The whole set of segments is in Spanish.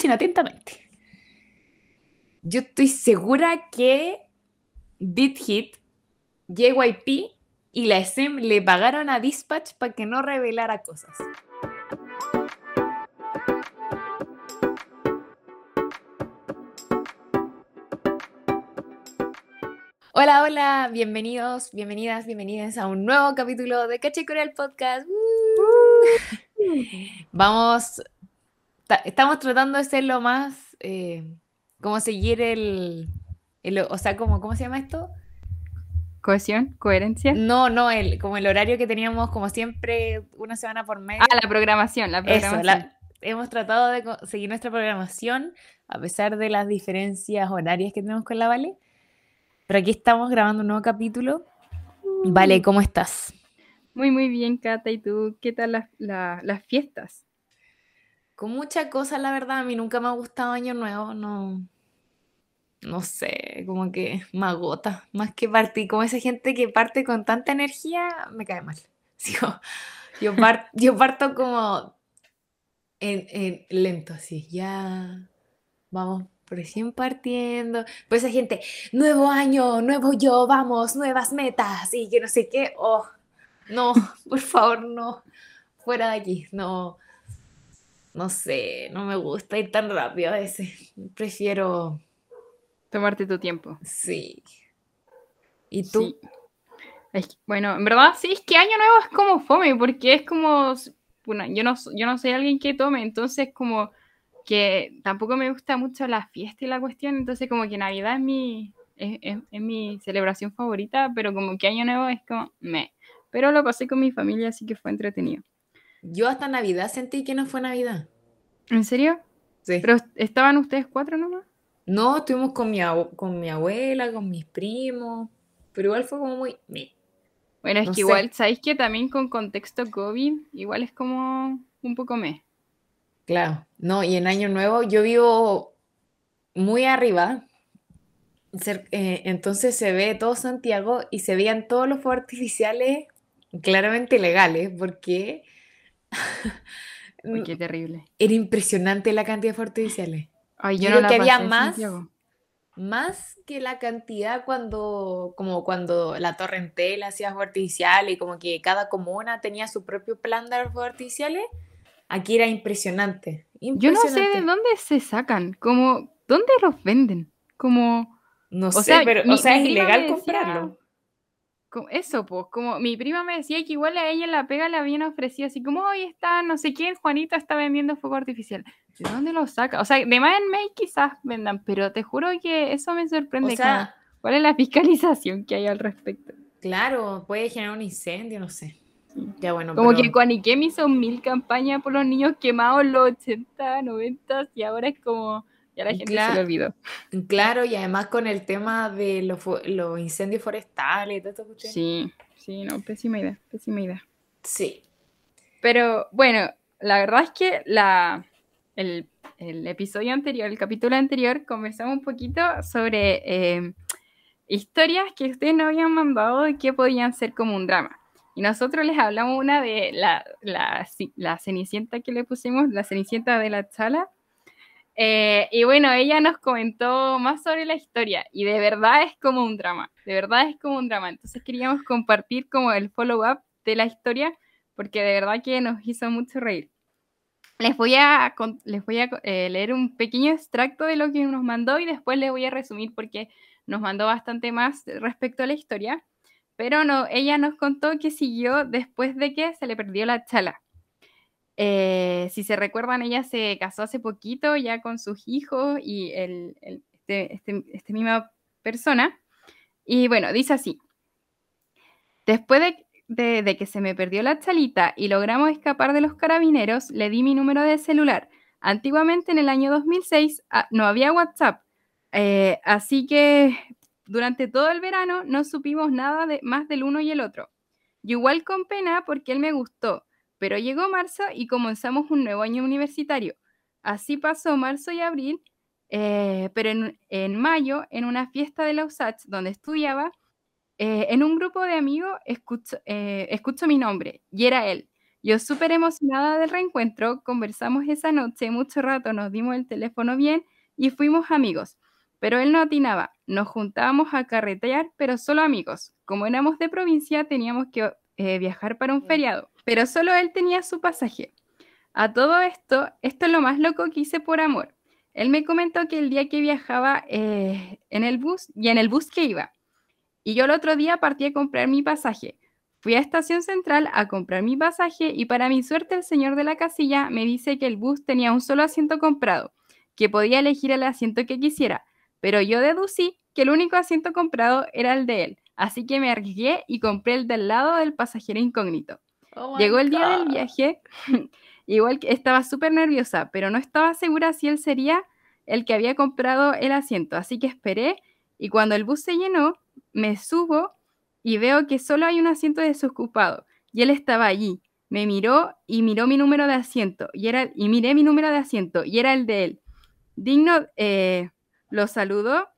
escuchen atentamente. Yo estoy segura que Beat Hit, JYP y la SM le pagaron a Dispatch para que no revelara cosas. Hola, hola, bienvenidos, bienvenidas, bienvenidas a un nuevo capítulo de Caché Corea Podcast. Vamos, estamos tratando de ser lo más, eh, como seguir el, o sea, como, ¿cómo se llama esto? ¿Cohesión? ¿Coherencia? No, no, el, como el horario que teníamos como siempre una semana por medio. Ah, la programación, la programación. hemos tratado de seguir nuestra programación a pesar de las diferencias horarias que tenemos con la Vale. Pero aquí estamos grabando un nuevo capítulo. Vale, mm. ¿cómo estás? Muy, muy bien, Cata. ¿Y tú? ¿Qué tal las fiestas? Con mucha cosa, la verdad. A mí nunca me ha gustado Año Nuevo. No, no sé, como que me agota. Más que partir, como esa gente que parte con tanta energía, me cae mal. Yo, yo, parto como en, lento, así. Ya vamos recién partiendo. Pues esa gente, nuevo año, nuevo yo, vamos, nuevas metas y que no sé qué. Oh, no, por favor, no. Fuera de aquí, no. No sé, no me gusta ir tan rápido a veces. Prefiero. Tomarte tu tiempo. Sí. ¿Y tú? bueno, en verdad sí, es que año nuevo es como fome, porque es como. Bueno, yo no, yo no soy alguien que tome, entonces como que tampoco me gusta mucho la fiesta y la cuestión, entonces como que Navidad es mi, es, mi celebración favorita, pero como que Año Nuevo es como me. Pero lo pasé con mi familia, así que fue entretenido. Yo hasta Navidad sentí que no fue Navidad. ¿En serio? Sí. ¿Pero estaban ustedes cuatro nomás? No, estuvimos con mi, con mi abuela, con mis primos, pero igual fue como muy... Me. Bueno, es que igual, ¿sabéis que también con contexto COVID, igual es como un poco me? Claro, no, y en Año Nuevo yo vivo muy arriba, eh, entonces se ve todo Santiago y se veían todos los fuegos artificiales claramente legales, porque... Uy, qué terrible. Era impresionante la cantidad de fuegos artificiales. Ay, yo, creo que había más, más que la cantidad cuando, como cuando la Torrentel hacía fuegos artificiales y como que cada comuna tenía su propio plan de fuegos artificiales Aquí era impresionante, Yo no sé de dónde se sacan, como, ¿dónde los venden? Como... No sé, pero, o sea, es ilegal comprarlo. Eso, pues, como mi prima me decía que igual a ella en la pega le habían ofrecido así como, hoy está, no sé quién, Juanita está vendiendo fuego artificial. ¿De dónde lo saca? O sea, de más en May quizás vendan, pero te juro que eso me sorprende. O sea, ¿Cuál es la fiscalización que hay al respecto? Claro, puede generar un incendio, no sé. Ya bueno, Como que con Ikem hizo mil campañas por los niños quemados en los 80, 90 y ahora es como ya la gente se lo olvidó. Claro, y además con el tema de los, los incendios forestales y todo esto. Sí, sí, no, pésima idea, pésima idea. Sí. Pero bueno, la verdad es que la, el, el episodio anterior, el capítulo anterior, conversamos un poquito sobre eh, historias que ustedes no habían mandado y que podían ser como un drama. Y nosotros les hablamos una de la, la, la cenicienta que le pusimos, la cenicienta de la chala. Eh, y bueno, ella nos comentó más sobre la historia y de verdad es como un drama, de verdad es como un drama. Entonces queríamos compartir como el follow-up de la historia porque de verdad que nos hizo mucho reír. Les voy a, les voy a eh, leer un pequeño extracto de lo que nos mandó y después les voy a resumir porque nos mandó bastante más respecto a la historia. Pero no, ella nos contó que siguió después de que se le perdió la chala. Eh, si se recuerdan, ella se casó hace poquito ya con sus hijos y el, este, este, este, misma persona. Y bueno, dice así. Después de, que se me perdió la chalita y logramos escapar de los carabineros, le di mi número de celular. Antiguamente, en el año 2006, ah, no había WhatsApp. Eh, así que durante todo el verano no supimos nada más del uno y el otro. Yo igual con pena porque él me gustó, pero llegó marzo y comenzamos un nuevo año universitario. Así pasó marzo y abril, eh, pero en, mayo, en una fiesta de la USACH donde estudiaba, eh, en un grupo de amigos escucho, eh, escucho mi nombre y era él. Yo súper emocionada del reencuentro, conversamos esa noche mucho rato, nos dimos el teléfono bien y fuimos amigos. Pero él no atinaba, nos juntábamos a carretear, pero solo amigos. Como éramos de provincia, teníamos que eh, viajar para un feriado, pero solo él tenía su pasaje. A todo esto, esto es lo más loco que hice por amor. Él me comentó que el día que viajaba eh, en el bus y en el bus que iba. Y yo el otro día partí a comprar mi pasaje. Fui a Estación Central a comprar mi pasaje y para mi suerte el señor de la casilla me dice que el bus tenía un solo asiento comprado, que podía elegir el asiento que quisiera, pero yo deducí que el único asiento comprado era el de él, así que me arriesgué y compré el del lado del pasajero incógnito. Oh Llegó el día del viaje Igual que estaba súper nerviosa, pero no estaba segura si él sería el que había comprado el asiento, así que esperé y cuando el bus se llenó, me subo y veo que solo hay un asiento desocupado y él estaba allí. Me miró y miró mi número de asiento y, era, y miré mi número de asiento y era el de él. Digno eh, lo saludó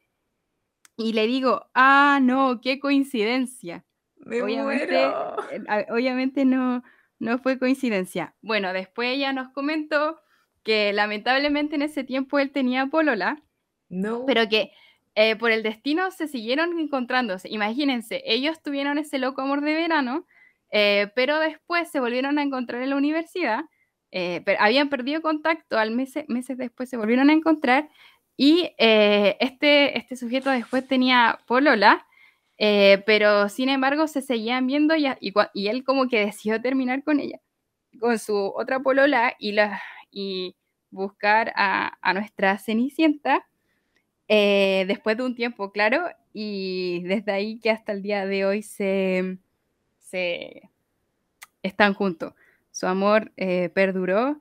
y le digo, ah, no, qué coincidencia. Obviamente, eh, obviamente no, no fue coincidencia. Bueno, después ella nos comentó que lamentablemente en ese tiempo él tenía polola, no. pero que eh, por el destino se siguieron encontrándose. Imagínense, ellos tuvieron ese loco amor de verano, eh, pero después se volvieron a encontrar en la universidad, eh, pero habían perdido contacto, al meses después se volvieron a encontrar y este, este sujeto después tenía polola eh, pero sin embargo se seguían viendo y, y, él como que decidió terminar con ella, con su otra polola y, la, y buscar a, nuestra Cenicienta eh, después de un tiempo, claro, y desde ahí que hasta el día de hoy se, se están juntos. Su amor eh, perduró.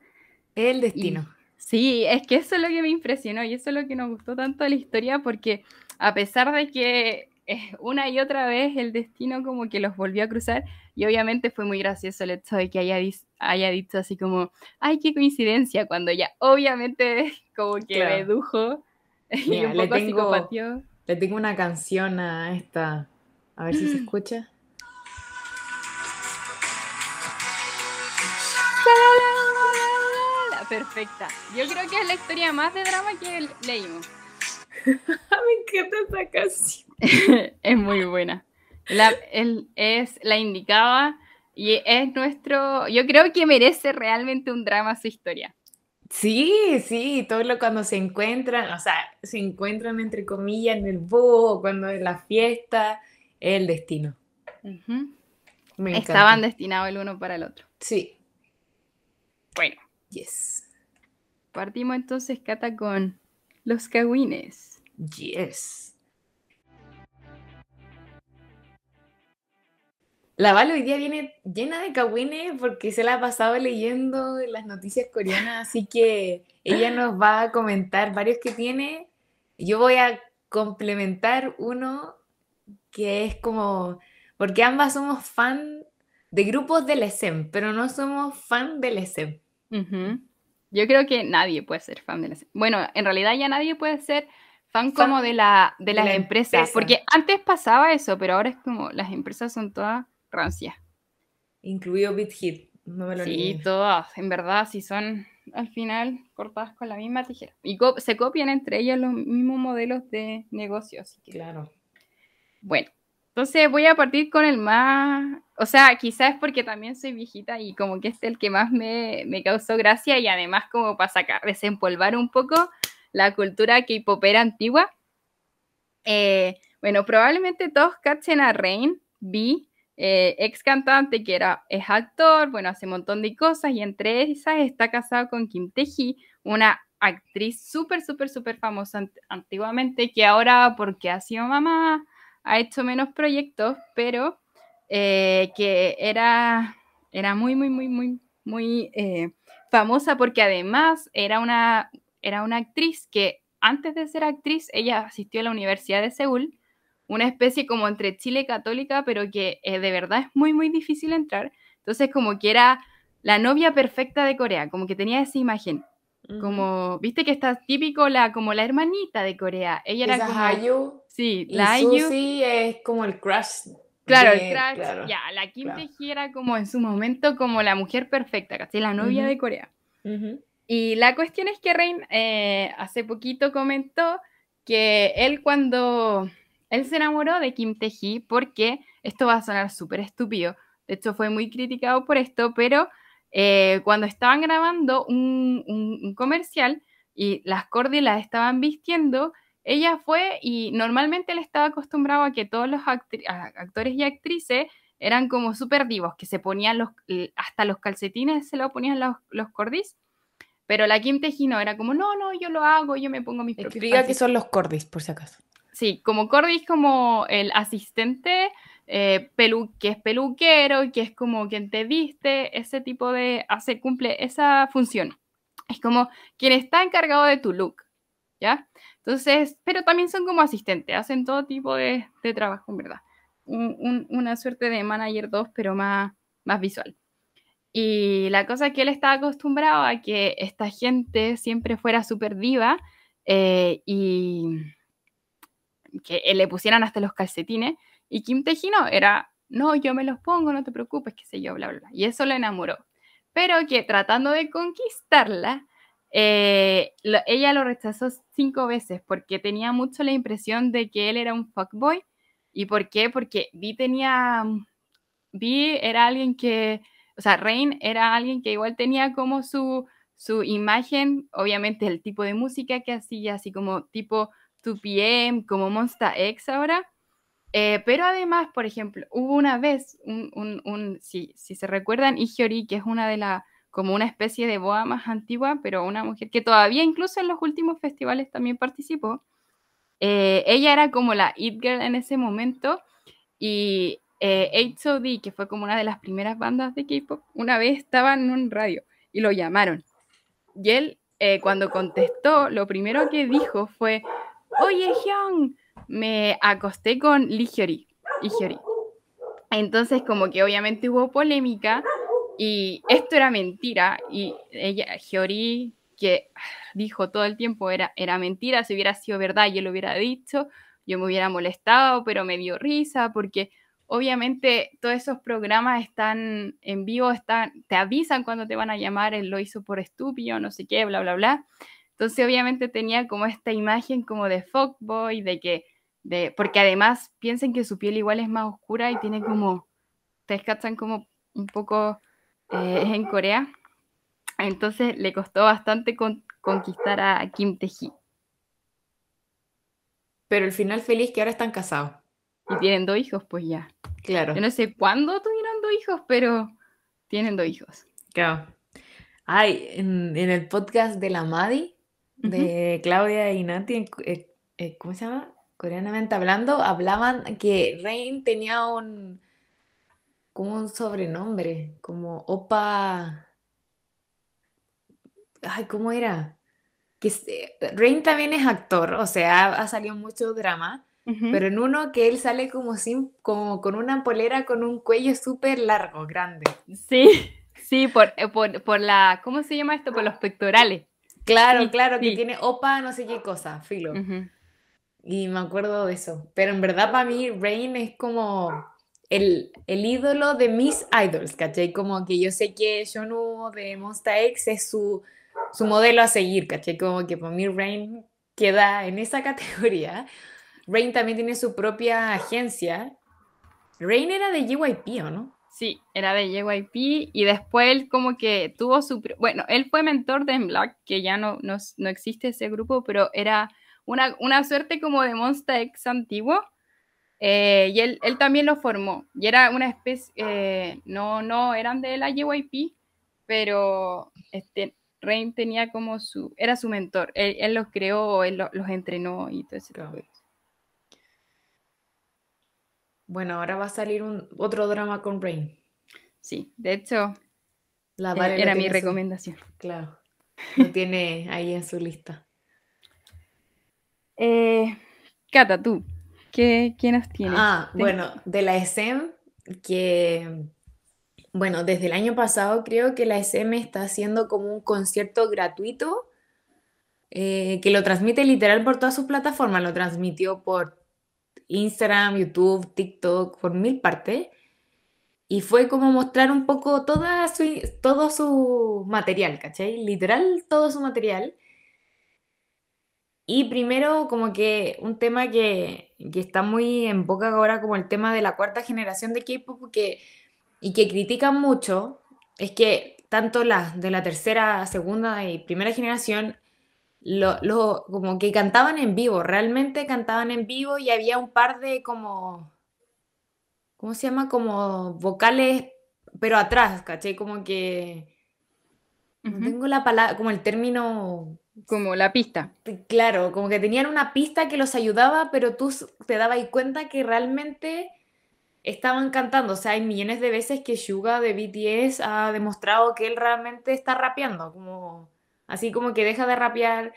El destino. sí, es que eso es lo que me impresionó y eso es lo que nos gustó tanto de la historia porque a pesar de que una y otra vez el destino como que los volvió a cruzar y obviamente fue muy gracioso el hecho de que haya, haya dicho así como, ay, qué coincidencia, cuando ya obviamente como que redujo y un poco le tengo, Le tengo una canción a esta, a ver si se escucha. Perfecta. Yo creo que es la historia más de drama que leímos. Me encanta esa canción. es muy buena. La, es la indicaba y es nuestro. Yo creo que merece realmente un drama su historia. Sí, sí, todo lo cuando se encuentran, o sea, se encuentran entre comillas en el búho, cuando es la fiesta, es el destino. Estaban destinados el uno para el otro. Sí. Bueno. Yes. Partimos entonces, Cata, con los cagüines. Yes. La Val hoy día viene llena de cagüines porque se la ha pasado leyendo las noticias coreanas, así que ella nos va a comentar varios que tiene. Yo voy a complementar uno que es como, porque ambas somos fan de grupos del ESEM, pero no somos fan del ESEM. Yo creo que nadie puede ser fan del ESEM. Bueno, en realidad ya nadie puede ser fan, como de, la, de las empresas, porque antes pasaba eso, pero ahora es como las empresas son todas rancia. Incluido BitHit, no me lo Sí, todas, en verdad, si son al final cortadas con la misma tijera. Y se copian entre ellas los mismos modelos de negocios. Claro. Bueno, entonces voy a partir con el más, o sea, quizás es porque también soy viejita y como que este es el que más me, causó gracia y además como para sacar, desempolvar un poco la cultura K-popera antigua. Eh, bueno, probablemente todos cachen a Rain, B, eh, ex cantante que era, es actor, bueno, hace un montón de cosas y entre esas está casado con Kim Tae-hee, una actriz súper, súper, súper famosa antiguamente que ahora porque ha sido mamá ha hecho menos proyectos, pero eh, que era, era muy, muy, muy, muy, muy famosa porque además era una, era una actriz que antes de ser actriz ella asistió a la Universidad de Seúl una especie como entre Chile católica, pero que eh, de verdad es muy, muy difícil entrar. Entonces, como que era la novia perfecta de Corea, como que tenía esa imagen. Como, viste que está típico la, como la hermanita de Corea. Ella era como. Hayu. Sí, la Hayu. sí es como el crush Claro, el crush, claro, ya, la Kim claro. Tae-hee era como en su momento como la mujer perfecta, ¿cachai? La novia de Corea. Ujú. Y la cuestión es que Rain eh, hace poquito comentó que él cuando él se enamoró de Kim Tae-hee porque esto va a sonar súper estúpido, de hecho fue muy criticado por esto, pero eh, cuando estaban grabando un, comercial y las Cordy las estaban vistiendo, ella fue y normalmente él estaba acostumbrado a que todos los actores y actrices eran como súper divos, que se ponían los, hasta los calcetines se lo ponían los, los Cordis. Pero la Kim Tae-hee no, era como, no, no, yo lo hago, yo me pongo mis propios Explica qué calcetines". son los cordis, por si acaso. Sí, como Cordy es como el asistente eh, pelu- que es peluquero, que es como quien te viste, ese tipo de, hace, cumple esa función. Es como quien está encargado de tu look, ¿ya? Entonces, pero también son como asistentes, hacen todo tipo de, de trabajo, en verdad. Un- un- una suerte de manager 2, pero más, más visual. Y la cosa es que él estaba acostumbrado a que esta gente siempre fuera súper diva eh, y que eh, le pusieran hasta los calcetines. Y Kim Tae-hee no, era, no, yo me los pongo, no te preocupes, qué sé yo, bla, bla. Y eso lo enamoró. Pero que tratando de conquistarla, eh, ella lo rechazó cinco veces porque tenía mucho la impresión de que él era un fuckboy. ¿Y por qué? Porque Vi tenía, Vi era alguien que, o sea, Rain era alguien que igual tenía como su, su imagen, obviamente el tipo de música que hacía, así como tipo 2PM, como Monsta X ahora. Eh, pero además, por ejemplo, hubo una vez, un, un, un- si, si se recuerdan, Ihiori, que es una de las, como una especie de boa más antigua, pero una mujer que todavía incluso en los últimos festivales también participó. Eh, ella era como la It Girl en ese momento y eh, HOD, que fue como una de las primeras bandas de K-pop, una vez estaba en un radio y lo llamaron. Y él, eh, cuando contestó, lo primero que dijo fue, oye, Hyun, me acosté con Lee Hyori. Lee Hyori". Entonces, como que obviamente hubo polémica y esto era mentira y ella, Hyori, que dijo todo el tiempo era, era mentira, si hubiera sido verdad yo lo hubiera dicho, yo me hubiera molestado, pero me dio risa porque obviamente todos esos programas están en vivo, están, te avisan cuando te van a llamar, él lo hizo por estúpido, no sé qué, bla, bla, bla. Entonces obviamente tenía como esta imagen como de fuckboy, de que, de, porque además piensen que su piel igual es más oscura y tiene como, te cachan como un poco eh, en Corea. Entonces le costó bastante con, conquistar a Kim Tae-hee. Pero el final feliz que ahora están casados. Y tienen dos hijos, pues ya. Claro. Yo no sé cuándo tuvieron dos hijos, pero tienen dos hijos. Claro. Ay, en, en el podcast de la Madi, de Claudia y Nati, eh, eh, ¿cómo se llama? Coreanamente hablando, hablaban que Rain tenía un, como un sobrenombre, como Opa. Ay, ¿cómo era? Que se- Rain también es actor, o sea, ha, ha salido mucho drama, Ujú. pero en uno que él sale como sin, como con una polera con un cuello súper largo, grande. Sí, sí, por, eh, por, por la, ¿cómo se llama esto? Por los pectorales. Claro, Sí, claro, que sí. tiene Opa, no sé qué cosa, filo. Ujú. Y me acuerdo de eso. Pero en verdad para mí Rain es como el, el ídolo de mis idols, ¿cachai? Como que yo sé que Shonu de Monsta X es su, su modelo a seguir, ¿cachai? Como que para mí Rain queda en esa categoría. Rain también tiene su propia agencia. Rain era de JYP, ¿o no? Sí, era de JYP y después él como que tuvo su... Bueno, él fue mentor de Black, que ya no, no, no existe ese grupo, pero era una, una suerte como de Monsta X antiguo. eh, y él, él también lo formó. Y era una especie... eh, no, no eran de la JYP, pero este, Rain tenía como su... Era su mentor. Él, él los creó, él lo- los entrenó y todo ese tipo de cosas. Bueno, ahora va a salir un, otro drama con Rain. Sí, de hecho, La lo era mi su- recomendación. Claro. Lo tiene ahí en su lista. Eh, Cata, tú, ¿qué, qué nos tienes? Ah, bueno, de la SM, que, bueno, desde el año pasado creo que la SM está haciendo como un concierto gratuito eh, que lo transmite literal por todas sus plataformas. Lo transmitió por Instagram, YouTube, TikTok, por mil partes. Y fue como mostrar un poco su, todo su material, ¿cachai? Literal, todo su material. Y primero, como que un tema que, que está muy en boca ahora, como el tema de la cuarta generación de K-pop, y que critican mucho, es que tanto las de la tercera, segunda y primera generación, lo, como que cantaban en vivo, realmente cantaban en vivo y había un par de como, ¿cómo se llama? Como vocales, pero atrás, ¿caché? Como que... tengo la palabra, como el término como la pista. Claro, como que tenían una pista que los ayudaba, pero tú te dabas cuenta que realmente estaban cantando. O sea, hay millones de veces que Suga de BTS ha demostrado que él realmente está rapeando. Como, así como que deja de rapear.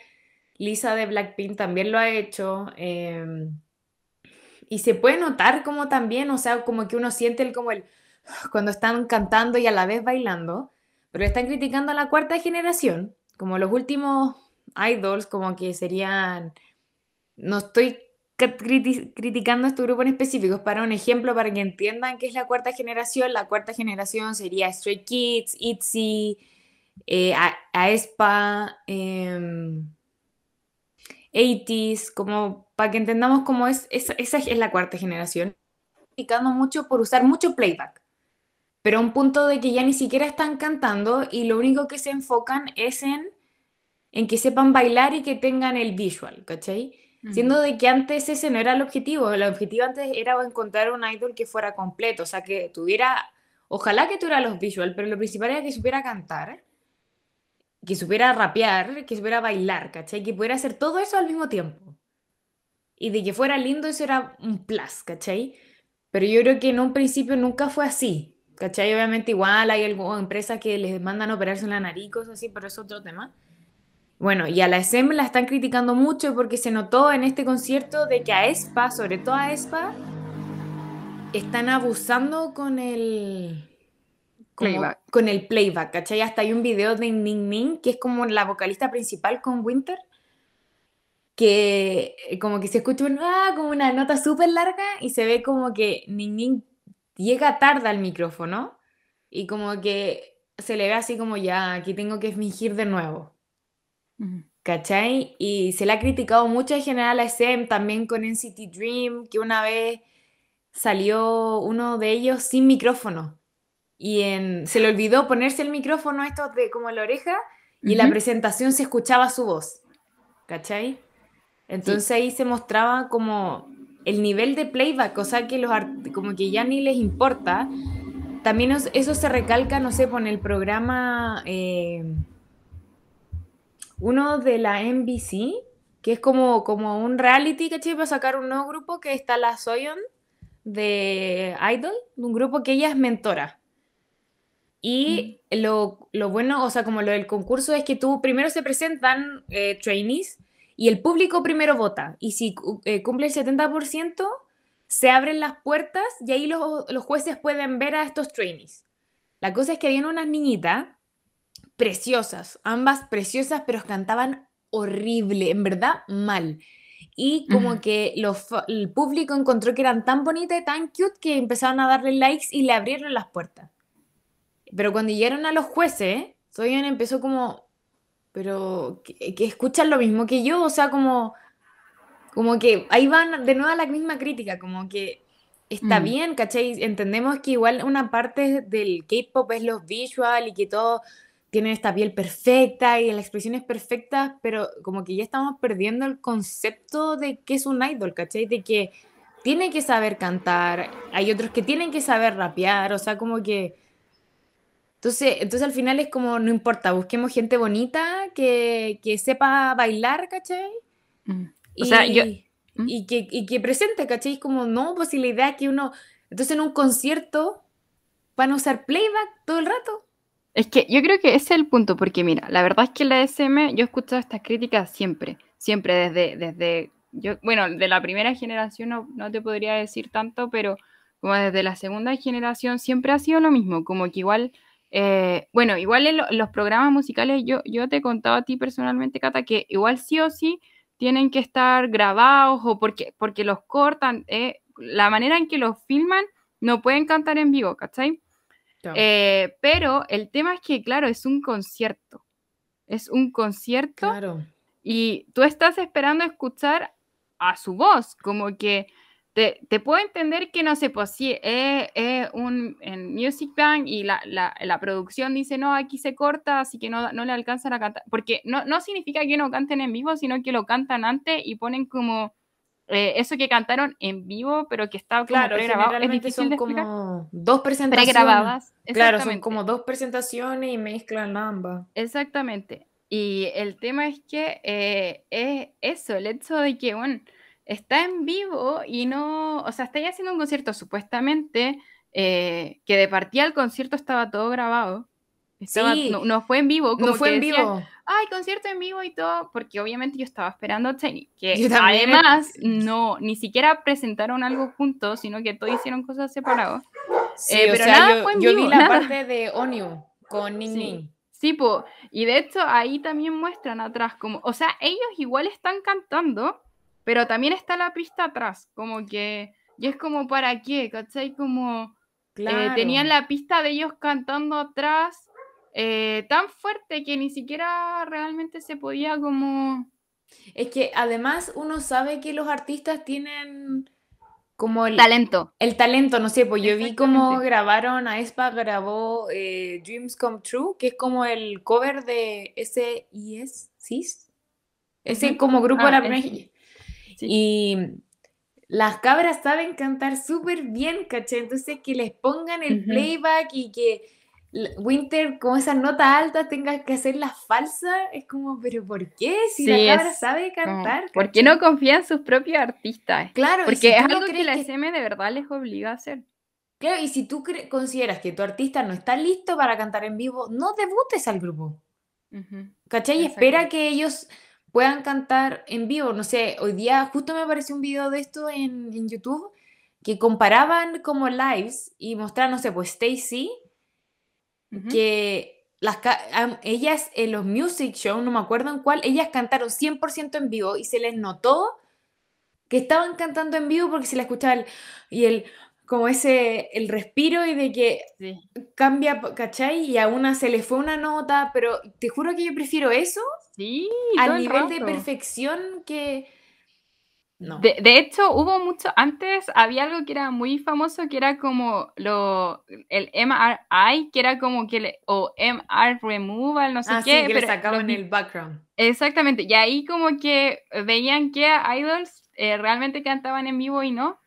Lisa de Blackpink también lo ha hecho. Em, y se puede notar como también, o sea, como que uno siente el como el cuando están cantando y a la vez bailando, pero están criticando a la cuarta generación, como los últimos idols como que serían, no estoy criticando a este grupo en específico, es para un ejemplo, para que entiendan qué es la cuarta generación. La cuarta generación sería Stray Kids, ITZY, eh, aespa, 80s, em, como para que entendamos cómo es, esa, esa es la cuarta generación. Criticando mucho por usar mucho playback, pero a un punto de que ya ni siquiera están cantando y lo único que se enfocan es en en que sepan bailar y que tengan el visual, ¿cachai? Siendo de que antes ese no era el objetivo, el objetivo antes era encontrar un idol que fuera completo, o sea, que tuviera, ojalá que tuviera los visual, pero lo principal era que supiera cantar, que supiera rapear, que supiera bailar, ¿cachai? Que pudiera hacer todo eso al mismo tiempo. Y de que fuera lindo, eso era un plus, ¿cachai? Pero yo creo que en un principio nunca fue así, ¿cachai? Obviamente igual hay algunas empresas que les mandan operarse en la nariz, cosas así, pero es otro tema. Bueno, y a la SM la están criticando mucho porque se notó en este concierto de que a ESPA, sobre todo a ESPA, están abusando con el playback. Con el playback, ¿cachai? Hasta hay un video de Ning Ning, que es como la vocalista principal con Winter, que eh, como que se escucha una, como una nota súper larga y se ve como que Ning Ning llega tarde al micrófono y como que se le ve así como ya, aquí tengo que fingir de nuevo. ¿Cachai? Y se le ha criticado mucho en general a SM, también con NCT Dream, que una vez salió uno de ellos sin micrófono. Y en, se le olvidó ponerse el micrófono esto de como la oreja y la presentación se escuchaba su voz. ¿Cachai? Entonces ahí se mostraba como el nivel de playback, o sea que los como que ya ni les importa. También eso se recalca, no sé, con el programa eh, uno de la NBC, que es como, como un reality, ¿cachai? Para sacar un nuevo grupo que está la Soyeon de Idol, un grupo que ella es mentora. Y mm. lo, lo, bueno, o sea, como lo del concurso es que tú primero se presentan eh, trainees y el público primero vota. Y si eh, cumple el 70%, se abren las puertas y ahí los, los, jueces pueden ver a estos trainees. La cosa es que había unas niñitas preciosas, ambas preciosas, pero cantaban horrible, en verdad mal. Y como que el público encontró que eran tan bonitas y tan cute que empezaron a darle likes y le abrieron las puertas. Pero cuando llegaron a los jueces, Soyan empezó como, pero que, escuchan lo mismo que yo, o sea, como, como que ahí van de nuevo a la misma crítica, como que está mm. bien, ¿cachai? Entendemos que igual una parte del K-pop es los visual y que todo tienen esta piel perfecta y la expresión es perfecta, pero como que ya estamos perdiendo el concepto de qué es un idol, ¿cachai? De que tiene que saber cantar, hay otros que tienen que saber rapear, o sea, como que... Entonces, entonces al final es como, no importa, busquemos gente bonita que, que sepa bailar, ¿cachai? Mm. O sea, yo... ¿Mm? Y que, y que presente, ¿cachai? Es como, no, pues si la idea es que uno... Entonces en un concierto van a usar playback todo el rato. Es que yo creo que ese es el punto, porque mira, la verdad es que en la SM yo he escuchado estas críticas siempre, siempre desde, desde yo, bueno, de la primera generación no, te podría decir tanto, pero como desde la segunda generación siempre ha sido lo mismo, como que igual, eh, bueno, igual en, los programas musicales yo, yo te he contado a ti personalmente, Cata, que igual sí o sí tienen que estar grabados o porque, porque los cortan. eh, la manera en que los filman no pueden cantar en vivo, ¿cachai? Eh, pero el tema es que, claro, es un concierto. Es un concierto Claro. y tú estás esperando escuchar a su voz, como que te, te puedo entender que no sé, pues sí, es, es un en Music Bank y la, la- la producción dice, no, aquí se corta, así que no, no le alcanzan a cantar, porque no, no significa que no canten en vivo, sino que lo cantan antes y ponen como eh, eso que cantaron en vivo, pero que está Claro, pregrabado. Es difícil son de como dos presentaciones. Pregrabadas. Claro, son como dos presentaciones y mezclan ambas. Exactamente. Y el tema es que eh, es eso, el hecho de que, bueno, está en vivo y no, o sea, está ya haciendo un concierto supuestamente, eh, que de partida el concierto estaba todo grabado. Estaba- Sí. no, no fue en vivo, como No fue que en decían, vivo. Ay, concierto en vivo y todo, porque obviamente yo estaba esperando a Tiny, que además no, ni siquiera presentaron algo juntos, sino que todos hicieron cosas separadas. Sí, Eh, pero sea, nada yo, fue en yo vivo, vi la nada. parte de Onyu con Ning Sí. Ning. Sí, po. Y de hecho ahí también muestran atrás como, o sea, ellos igual están cantando, pero también está la pista atrás, como que, y es como para qué, ¿cachai? Como eh, Claro. tenían la pista de ellos cantando atrás eh, tan fuerte que ni siquiera realmente se podía como... Es que además uno sabe que los artistas tienen como el, Talento. el talento, no sé, pues yo vi cómo grabaron, Aespa grabó eh, Dreams Come True, que es como el cover de SIS, ¿SIS? Ese como grupo Ah, de la primera... Sí. Y las cabras saben cantar súper bien, ¿cachai? Entonces que les pongan el playback y que Winter con esas notas altas tenga que hacer las falsas, es como, pero ¿por qué? Si Sí, la cabra sabe cantar, ¿Por qué no confían en sus propios artistas? Claro, Porque si es no algo que la que- SM de verdad les obliga a hacer. Claro, y si tú consideras que tu artista no está listo para cantar en vivo, no debutes al grupo. ¿Cachai? Y espera que ellos puedan cantar en vivo. No sé, hoy día justo me apareció un video de esto en, en YouTube que comparaban como lives y mostraban, no sé, pues Stacy, que las ellas en los music show, no me acuerdo en cuál, ellas cantaron 100% en vivo y se les notó que estaban cantando en vivo porque se les escuchaba el, y el, como ese, el respiro y de que Sí. cambia, ¿cachai? Y a una se le fue una nota, pero te juro que yo prefiero eso Sí, al el nivel de perfección que... No. De, de hecho, hubo mucho, antes había algo que era muy famoso, que era como lo, el MRI, que era como que, le, o MR Removal, no sé ah, qué, sí, que le pero sacaban los di- el background. Exactamente, y ahí como que veían que idols eh, realmente cantaban en vivo y no.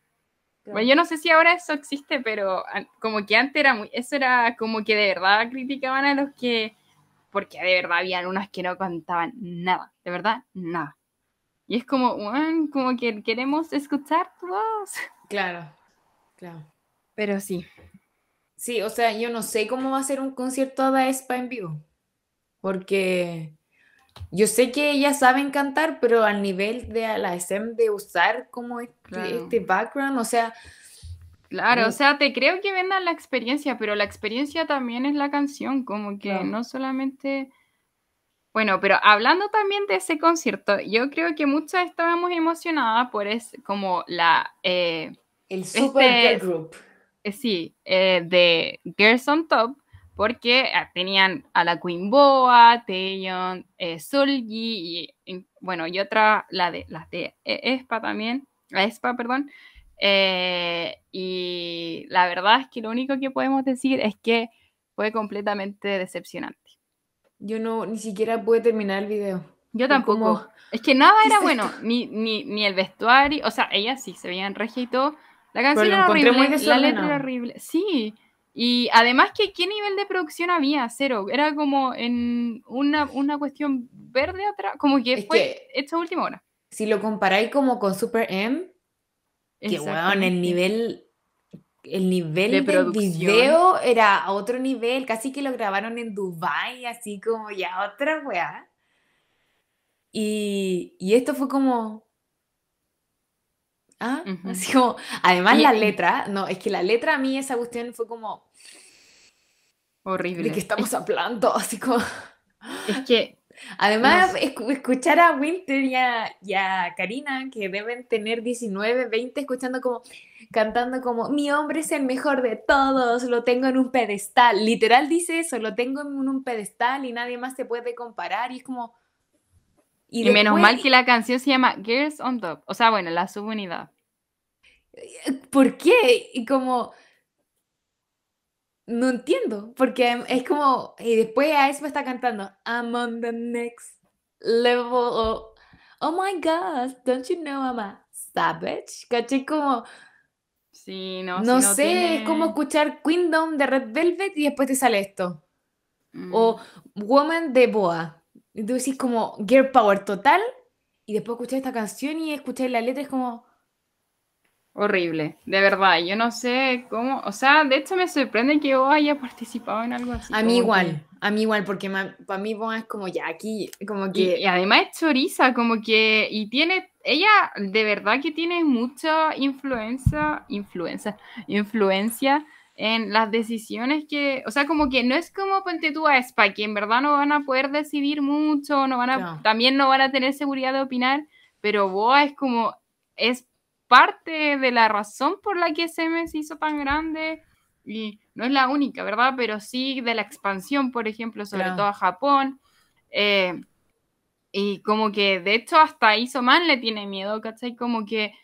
Bueno, yo no sé si ahora eso existe, pero como que antes era muy, eso era como que de verdad criticaban a los que, porque de verdad habían unas que no cantaban nada, de verdad, nada. Y es como, "Weón, como que queremos escuchar tu voz. Claro, claro. Pero sí. Sí, o sea, yo no sé cómo va a ser un concierto de Aespa en vivo. Porque yo sé que ellas saben cantar, pero al nivel de la SM de usar como este, Claro. este background, o sea, Claro, o sea, te creo que vendan la experiencia, pero la experiencia también es la canción, como que Claro. no solamente... Bueno, pero hablando también de ese concierto, yo creo que muchas estábamos emocionadas por es como la, eh, el Super Este- Girl Group. eh, sí, eh, de Girls on Top, porque ah, tenían a la Queen Boa, Taeyeon, eh, Solgi y, y, bueno, y otra, la de, las de eh, Espa también, la Espa, perdón. Eh, y la verdad es que lo único que podemos decir es que fue completamente decepcionante. Yo no, ni siquiera pude terminar el video. Yo tampoco. como, Es que nada ¿qué era bueno, ni, ni, ni el vestuario, o sea, ellas sí se veían regia y todo. La canción era horrible, la letra era horrible. Sí. Y además que qué nivel de producción había, cero. Era como en una, una cuestión verde atrás, como que Es fue que- hecha a última hora. Si lo comparáis como con Super M, que weón, el nivel, el nivel De del producción. video era a otro nivel, casi que lo grabaron en Dubai, así como ya otra weá. Y, y esto fue como. Ah, Ujú. así como. Además, Y- la letra, no, es que la letra a mí, esa cuestión fue como. Horrible. ¿De qué estamos hablando? Así como. Es que Además, escu- escuchar a Winter y a, y a Karina, que deben tener 19, 20, escuchando como, cantando como, mi hombre es el mejor de todos, lo tengo en un pedestal. Literal dice eso, lo tengo en un pedestal y nadie más se puede comparar. Y es como... Y, menos después- mal que la canción se llama Girls on Top. O sea, bueno, la subunidad. ¿Por qué? Y como... No entiendo, porque es como... Y después a eso está cantando, I'm on the next level. Oh, oh my gosh, don't you know I'm a savage? ¿Caché? Como... Sí, no, No, si sé, tiene- es como escuchar Queendom de Red Velvet y después te sale esto. Mm. O Woman de Boa. Y tú decís como Girl Power total. Y después escuchar esta canción y escuchar la letra es como... Horrible, de verdad. Yo no sé cómo. O sea, de hecho me sorprende que vos haya participado en algo así. A mí igual, a mí igual, porque para mí Boa es como ya aquí, como que- Y, y además es choriza, como que. Y tiene. Ella de verdad que tiene mucha influencia. Influencia. Influencia en las decisiones que. O sea, como que no es como ponte tú a Spa, que en verdad no van a poder decidir mucho, no van a. Claro. También no van a tener seguridad de opinar. Pero Boa es como. Es parte de la razón por la que SM se hizo tan grande. Y no es la única, ¿verdad? Pero sí de la expansión, por ejemplo, sobre Claro. todo a Japón. Eh, y como que de hecho hasta Isoman le tiene miedo, ¿cachai? Como que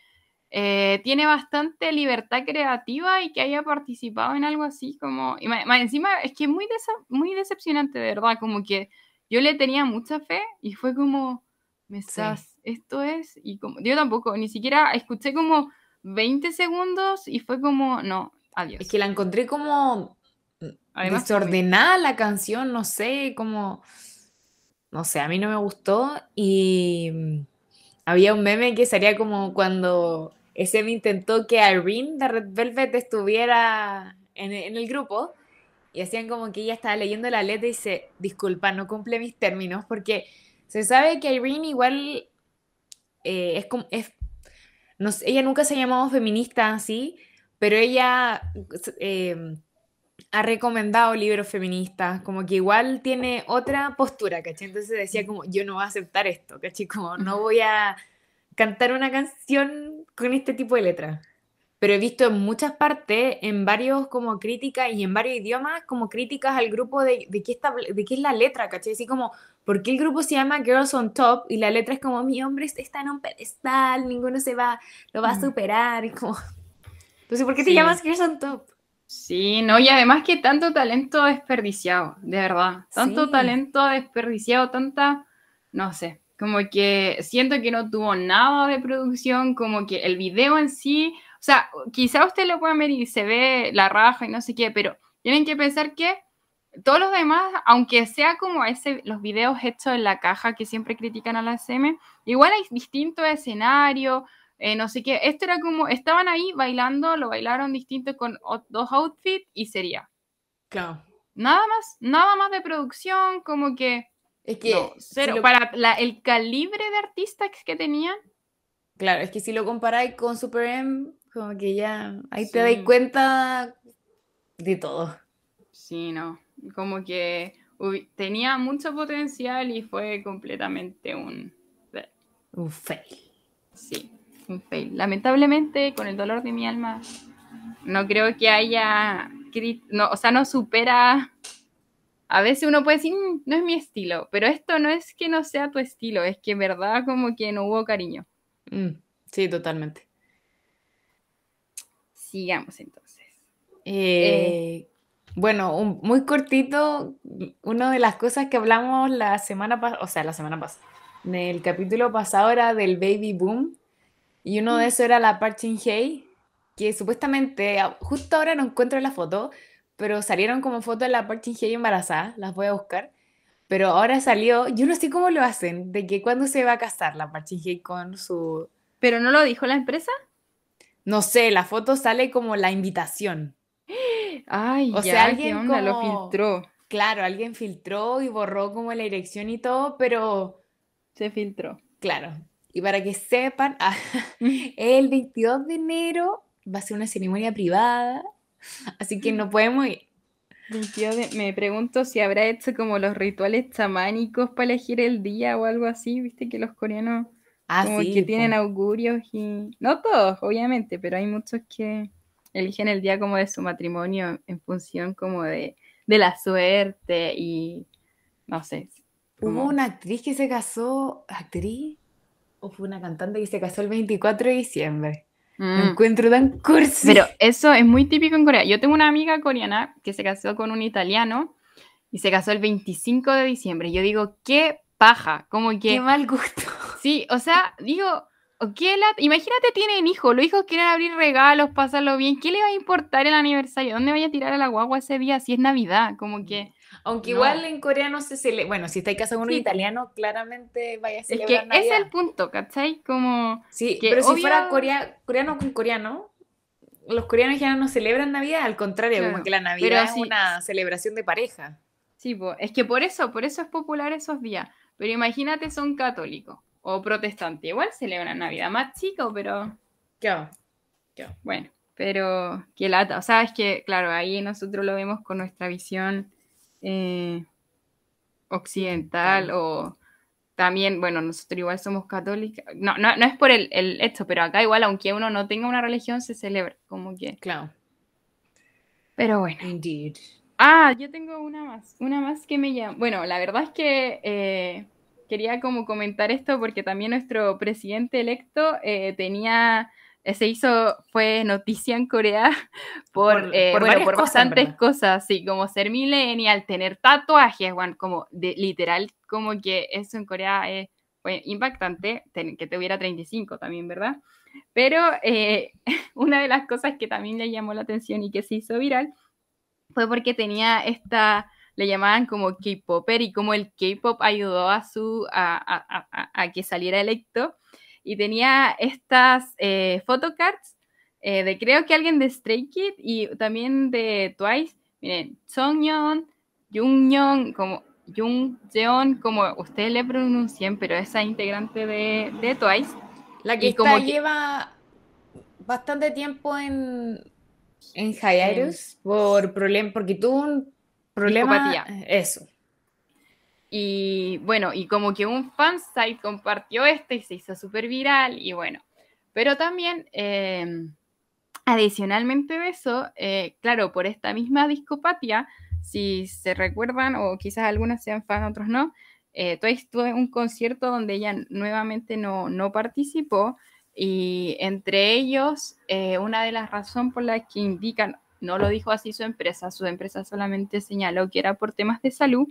eh, tiene bastante libertad creativa y que haya participado en algo así como... Y más, más encima es que es muy, desa- muy decepcionante, de verdad, como que yo le tenía mucha fe y fue como, me estás, esto es, y como, yo tampoco, ni siquiera escuché como 20 segundos y fue como, no, adiós. Es que la encontré como Además, desordenada la canción, no sé, como... No sé, a mí no me gustó y había un meme que sería como cuando SM intentó que Irene de Red Velvet estuviera en, en el grupo y hacían como que ella estaba leyendo la letra y dice, disculpa, no cumple mis términos, porque se sabe que Irene igual eh, es como, es, ella nunca se ha llamado feminista así, pero ella eh, ha recomendado libros feministas, como que igual tiene otra postura, ¿cachai? Entonces decía como, yo no voy a aceptar esto, ¿cachai? Como no voy a cantar una canción con este tipo de letra. Pero he visto en muchas partes, en varios como críticas y en varios idiomas, como críticas al grupo de, de, qué, está, de qué es la letra, ¿cachai? Así como, ¿por qué el grupo se llama Girls on Top? Y la letra es como, mi hombre está en un pedestal, ninguno se va, lo va a superar, y como... Entonces, ¿por qué te Sí. llamas Girls on Top? Sí, no, y además que tanto talento desperdiciado, de verdad. Tanto Sí. talento desperdiciado, tanta, no sé, como que siento que no tuvo nada de producción, como que el video en sí, o sea, quizá usted lo pueda ver y se ve la raja y no sé qué, pero tienen que pensar que todos los demás, aunque sea como ese, los videos hechos en la caja que siempre critican a la SM, igual hay distintos escenarios, eh, no sé qué. Esto era como, estaban ahí bailando, lo bailaron distinto con dos outfits y sería. Claro. Nada más, nada más de producción, como que, Es que, no, si cero. lo- Para la- el calibre de artistas que tenían, claro, es que si lo comparáis con Super M, como que ya ahí te dais cuenta de todo. sí, no, como que tenía mucho potencial y fue completamente un, Un fail. sí, un fail. Lamentablemente, con el dolor de mi alma, no creo que haya, no, o sea, no supera. A veces uno puede decir, "Mm, no es mi estilo, pero esto no es que no sea tu estilo, es que en verdad como que no hubo cariño. Mm, sí, totalmente. Sigamos entonces. Eh, bueno, un- muy cortito, una de las cosas que hablamos la semana pasada, o sea, la semana pasada, en el capítulo pasado era del baby boom, y uno de esos era la Park Shin-hye, que supuestamente, a- justo ahora no encuentro la foto, pero salieron como fotos de la Park Shin-hye embarazada, las voy a buscar, pero ahora salió, yo no sé cómo lo hacen, de que cuándo se va a casar la Park Shin-hye con su, ¿Pero no lo dijo la empresa? no sé, la foto sale como la invitación. Ay, O ya, sea, ¿qué alguien onda? Lo como- filtró. Claro, alguien filtró y borró como la dirección y todo, pero Se filtró. claro. Y para que sepan, ah, el 22 de enero va a ser una ceremonia privada, así que no podemos ir. 22 de- me pregunto si habrá hecho como los rituales chamánicos para elegir el día o algo así, viste que los coreanos Ah, como sí, que tienen augurios y... No todos, obviamente, pero hay muchos que eligen el día como de su matrimonio en función como de, de la suerte y no sé. Hubo como- una actriz que se casó, ¿actriz? ¿O fue una cantante que se casó el 24 de diciembre? Mm. encuentro tan cursi. Pero eso es muy típico en Corea. Yo tengo una amiga coreana que se casó con un italiano y se casó el 25 de diciembre. Yo digo, qué paja, como que... Qué mal gusto. Sí, o sea, digo, ¿qué la- imagínate tienen hijos, los hijos quieren abrir regalos, pasarlo bien, ¿qué le va a importar el aniversario? ¿Dónde vaya a tirar a la guagua ese día si es Navidad? Como que Aunque No. igual en Corea no se celebra. Bueno, si estáis casados con un Sí, italiano, claramente vaya a es que celebrar ese es Navidad. el punto, ¿cachai? Como Sí, que pero si fuera corea- coreano con coreano, los coreanos ya no celebran Navidad, al contrario, Claro, como que la pero Navidad es sí- una celebración de pareja. Sí, po, es que por eso, por eso es popular esos días. Pero imagínate, son católicos o protestantes. Igual celebran Navidad más chico, pero Claro. bueno, pero qué lata. O sea, es que, claro, ahí nosotros lo vemos con nuestra visión eh, occidental o también, bueno, nosotros igual somos católicos. No, no, no es por el, el esto, pero acá igual, aunque uno no tenga una religión, se celebra, como que. Claro. Pero bueno. Indeed. Ah, yo tengo una más, una más que me llama. Bueno, la verdad es que eh, quería como comentar esto porque también nuestro presidente electo eh, tenía, se hizo, fue noticia en Corea por, Por- eh, por bueno, varias por cosas, bastantes cosas, así como ser millennial, tener tatuajes, como de, literal, como que eso en Corea es fue impactante, ten- que tuviera 35 también, ¿verdad? Pero eh, una de las cosas que también le llamó la atención y que se hizo viral fue porque tenía esta, le llamaban como K-Popper y como el K-Pop ayudó a, su, a- a- a que saliera electo. Y tenía estas eh, photocards eh, de creo que alguien de Stray Kids y también de Twice. Miren, Songyeon, Jungyeon, como Jungjeon, como ustedes le pronuncien, pero esa integrante de, de Twice. La que está como que- lleva bastante tiempo en, en hiatus por problema, porque tuvo un problema. Eso. Y bueno, y como que un fansite compartió esto y se hizo súper viral y bueno. Pero también, eh, adicionalmente de eso, eh, claro, por esta misma discopatía, si se recuerdan, o quizás algunos sean fans, otros no, eh, Twice tuvo un concierto donde ella nuevamente no, no participó y entre ellos, eh, una de las razones por las que indican, no lo dijo así su empresa, su empresa solamente señaló que era por temas de salud,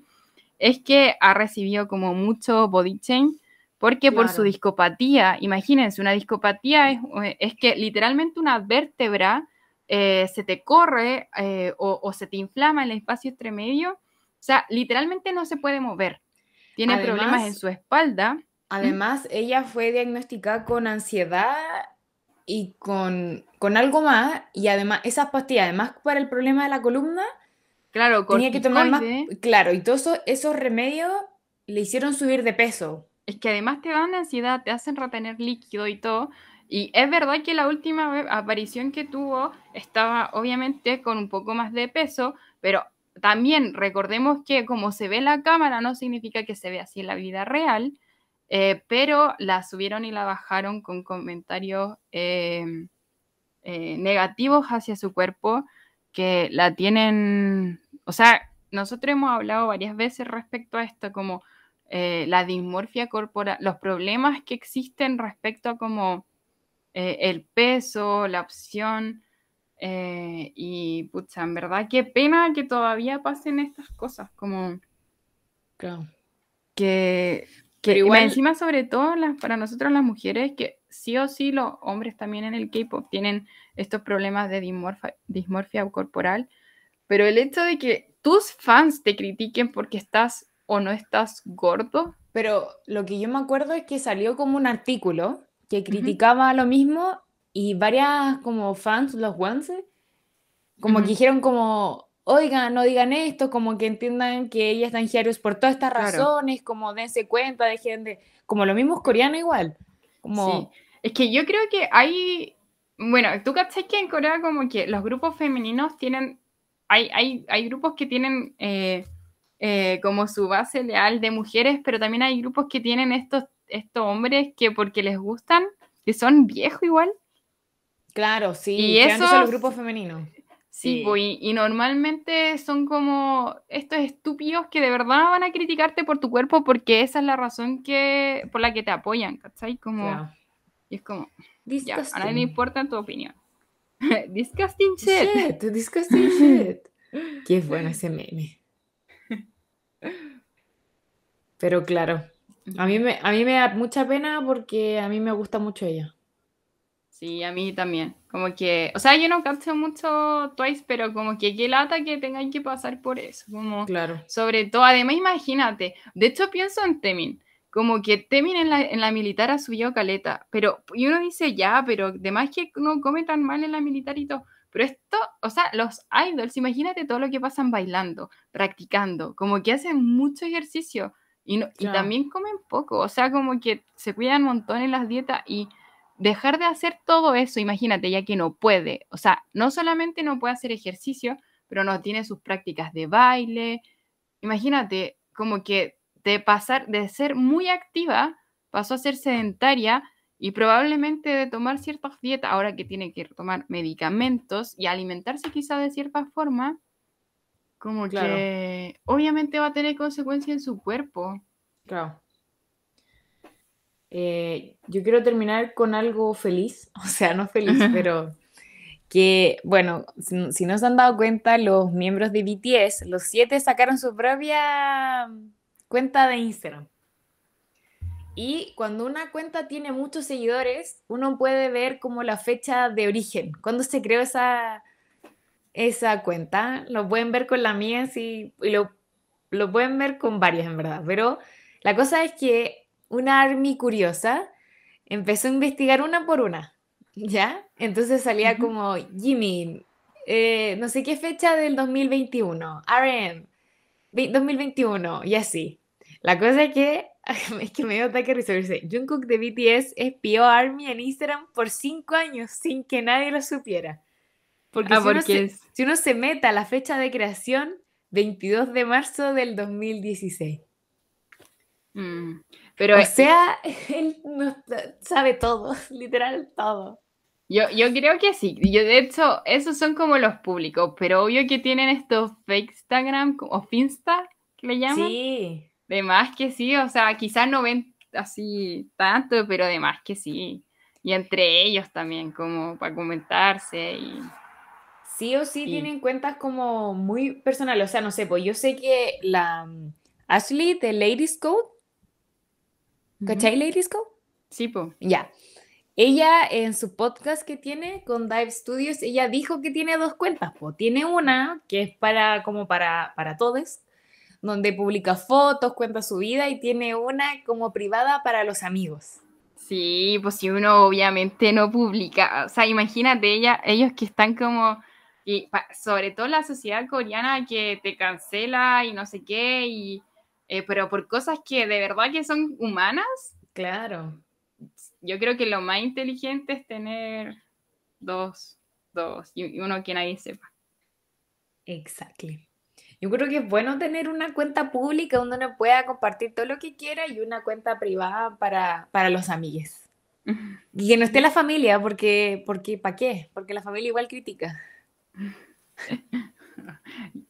es que ha recibido como mucho body shame porque por su discopatía, imagínense, una discopatía es, es que literalmente una vértebra eh, se te corre eh, o, o se te inflama en el espacio entremedio, o sea, literalmente no se puede mover. Tiene Además- problemas en su espalda. Además, ella fue diagnosticada con ansiedad y con, con algo más. Y además, esas pastillas, además para el problema de la columna, Claro, tenía que tomar más. Claro, y todos esos, esos remedios le hicieron subir de peso. Es que además te dan ansiedad, te hacen retener líquido y todo. Y es verdad que la última aparición que tuvo estaba obviamente con un poco más de peso, pero también recordemos que como se ve en la cámara no significa que se ve así en la vida real, eh, pero la subieron y la bajaron con comentarios eh, eh, negativos hacia su cuerpo que la tienen, o sea, nosotros hemos hablado varias veces respecto a esto, como eh, la dismorfia corporal, los problemas que existen respecto a como eh, el peso, la opción, eh, y pucha, en verdad qué pena que todavía pasen estas cosas, como Claro. que, que igual- encima sobre todo las, para nosotros las mujeres, que sí o sí los hombres también en el K-pop tienen estos problemas de dismorfa- dismorfia corporal, pero el hecho de que tus fans te critiquen porque estás o no estás gordo, Pero lo que yo me acuerdo es que salió como un artículo que criticaba lo mismo y varias como fans, los once, como Ujú. que dijeron como, oigan, no digan esto, como que entiendan que ella está en por todas estas Claro. razones, como dense cuenta, dejen de... Como lo mismo es coreano igual. Como, Sí. Es que yo creo que hay. Bueno, tú cachai que en Corea, como que los grupos femeninos tienen. Hay, hay, hay grupos que tienen eh, eh, como su base leal de mujeres, pero también hay grupos que tienen estos, estos hombres que porque les gustan, que son viejos igual. Claro, sí. Y esos los grupos femeninos. Sí, Sí. po, y, y normalmente son como estos estúpidos que de verdad van a criticarte por tu cuerpo porque esa es la razón que, por la que te apoyan, ¿cachai? Como, Claro. y es como, ya, a nadie le importa tu opinión. Disgusting shit. Shit, disgusting shit. Qué bueno ese meme. Pero claro, a mí, me, a mí me da mucha pena porque a mí me gusta mucho ella. Sí, a mí también. Como que, o sea, yo no cacho mucho Twice, pero como que qué lata que tengan que pasar por eso. Como, Claro. sobre todo, además, imagínate. De hecho, pienso en Temin. Como que Temin en la, en la militar ha subido caleta. Pero, y uno dice, ya, pero además que no come tan mal en la militar y todo. Pero esto, o sea, los idols, imagínate todo lo que pasan bailando, practicando. Como que hacen mucho ejercicio. Y, no- y también comen poco. O sea, como que se cuidan un montón en las dietas y dejar de hacer todo eso, imagínate, ya que no puede. O sea, no solamente no puede hacer ejercicio, pero no tiene sus prácticas de baile. Imagínate, como que de pasar de ser muy activa, pasó a ser sedentaria y probablemente de tomar ciertas dietas, ahora que tiene que tomar medicamentos y alimentarse quizá de cierta forma, como Claro. que obviamente va a tener consecuencias en su cuerpo. Claro. Eh, yo quiero terminar con algo feliz, o sea, no feliz, pero que, bueno, si, si no se han dado cuenta, los miembros de BTS, los siete sacaron su propia cuenta de Instagram. Y cuando una cuenta tiene muchos seguidores, uno puede ver como la fecha de origen, cuando se creó esa, esa cuenta. Lo pueden ver con la mía, sí, y lo, lo pueden ver con varias, en verdad. Pero la cosa es que una army curiosa empezó a investigar una por una, ¿ya? Entonces salía como Jimin, eh, no sé qué fecha del 2021, RM, ve- 2021, y así. La cosa es que, es que me dio ataque dice, Jungkook de BTS espió a ARMY en Instagram por cinco años sin que nadie lo supiera. Porque, Ah, si, uno porque se, es- si uno se mete a la fecha de creación, 22 de marzo del 2016. Mm, Pero O sea, él no- sabe todo, literal todo. Yo, yo creo que sí. Yo, de hecho, esos son como los públicos, pero obvio que tienen estos fake Instagram o Finsta, que le llaman. Sí, De más que sí, o sea, quizás no ven así tanto, pero de más que sí. Y entre ellos también, como para comentarse y... sí o sí Sí. tienen cuentas como muy personales. O sea, no sé, pues yo sé que la mm, Ashley de Ladies Code, ¿cachai Ladies Code? Sí, pues. Ya. Ella en su podcast que tiene con Dive Studios, ella dijo que tiene dos cuentas. po. Tiene una que es para como para, para todos, donde publica fotos, cuenta su vida, y tiene una como privada para los amigos. Sí, pues si uno obviamente no publica, o sea, imagínate ella, ellos que están como, y sobre todo la sociedad coreana que te cancela y no sé qué, y, eh, pero por cosas que de verdad que son humanas, Claro. yo creo que lo más inteligente es tener dos, dos, y y uno que nadie sepa. Exactly. Yo creo que es bueno tener una cuenta pública donde uno pueda compartir todo lo que quiera y una cuenta privada para, para los amigos. Y que no esté la familia, porque, porque ¿para qué? Porque la familia igual critica.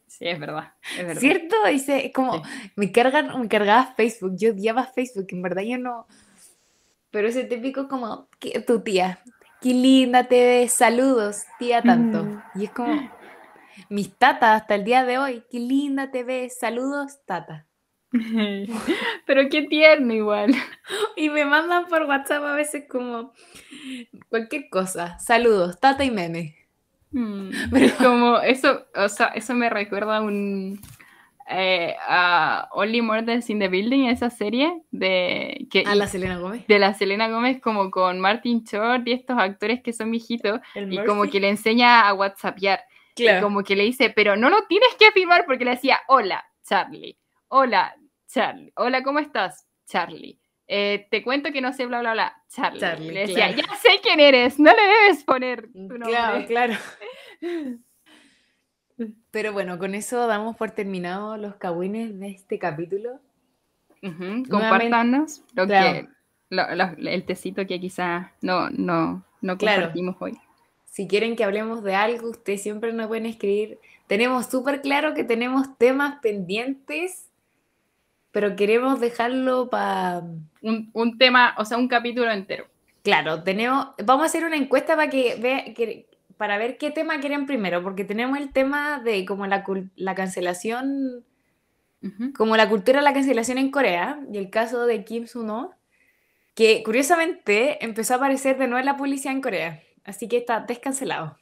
Sí, es verdad, es verdad. ¿Cierto? Dice, como, Sí. me cargan, me cargaba Facebook, yo odiaba Facebook, en verdad yo no. Pero ese típico como, tu tía, qué linda te ves, saludos, tía tanto. Mm. Y es como, mis tatas hasta el día de hoy, qué linda te ves, saludos, tata. Pero qué tierno igual. Y me mandan por WhatsApp a veces como cualquier cosa, saludos, tata y meme. Mm, Pero- Es como, eso, o sea, eso me recuerda a un eh, a Only Murders in the Building, esa serie de que A la Selena Gómez. de la Selena Gómez como con Martin Short y estos actores que son viejitos y como que le enseña a WhatsAppear y como que le dice, pero no lo tienes que firmar porque le decía, hola, Charlie, hola, Charlie, hola, ¿cómo estás, Charlie? Eh, te cuento que no sé, bla, bla, bla, Charlie. Charlie, le decía, claro. ya sé quién eres, no le debes poner tu nombre. Claro, claro. Pero bueno, con eso damos por terminado los cagüines de este capítulo. Compártanos lo Claro. que, lo- lo- el tecito que quizás no, no, no compartimos hoy. Si quieren que hablemos de algo, ustedes siempre nos pueden escribir. Tenemos súper claro que tenemos temas pendientes, pero queremos dejarlo para... Un, un tema, o sea, un capítulo entero. Claro, tenemos... Vamos a hacer una encuesta para que, ve- que- para ver qué tema quieren primero, porque tenemos el tema de como la, cul- la cancelación, como la cultura de la cancelación en Corea, y el caso de Kim Soo-no, que curiosamente empezó a aparecer de nuevo en la publicidad en Corea, así que está descancelado.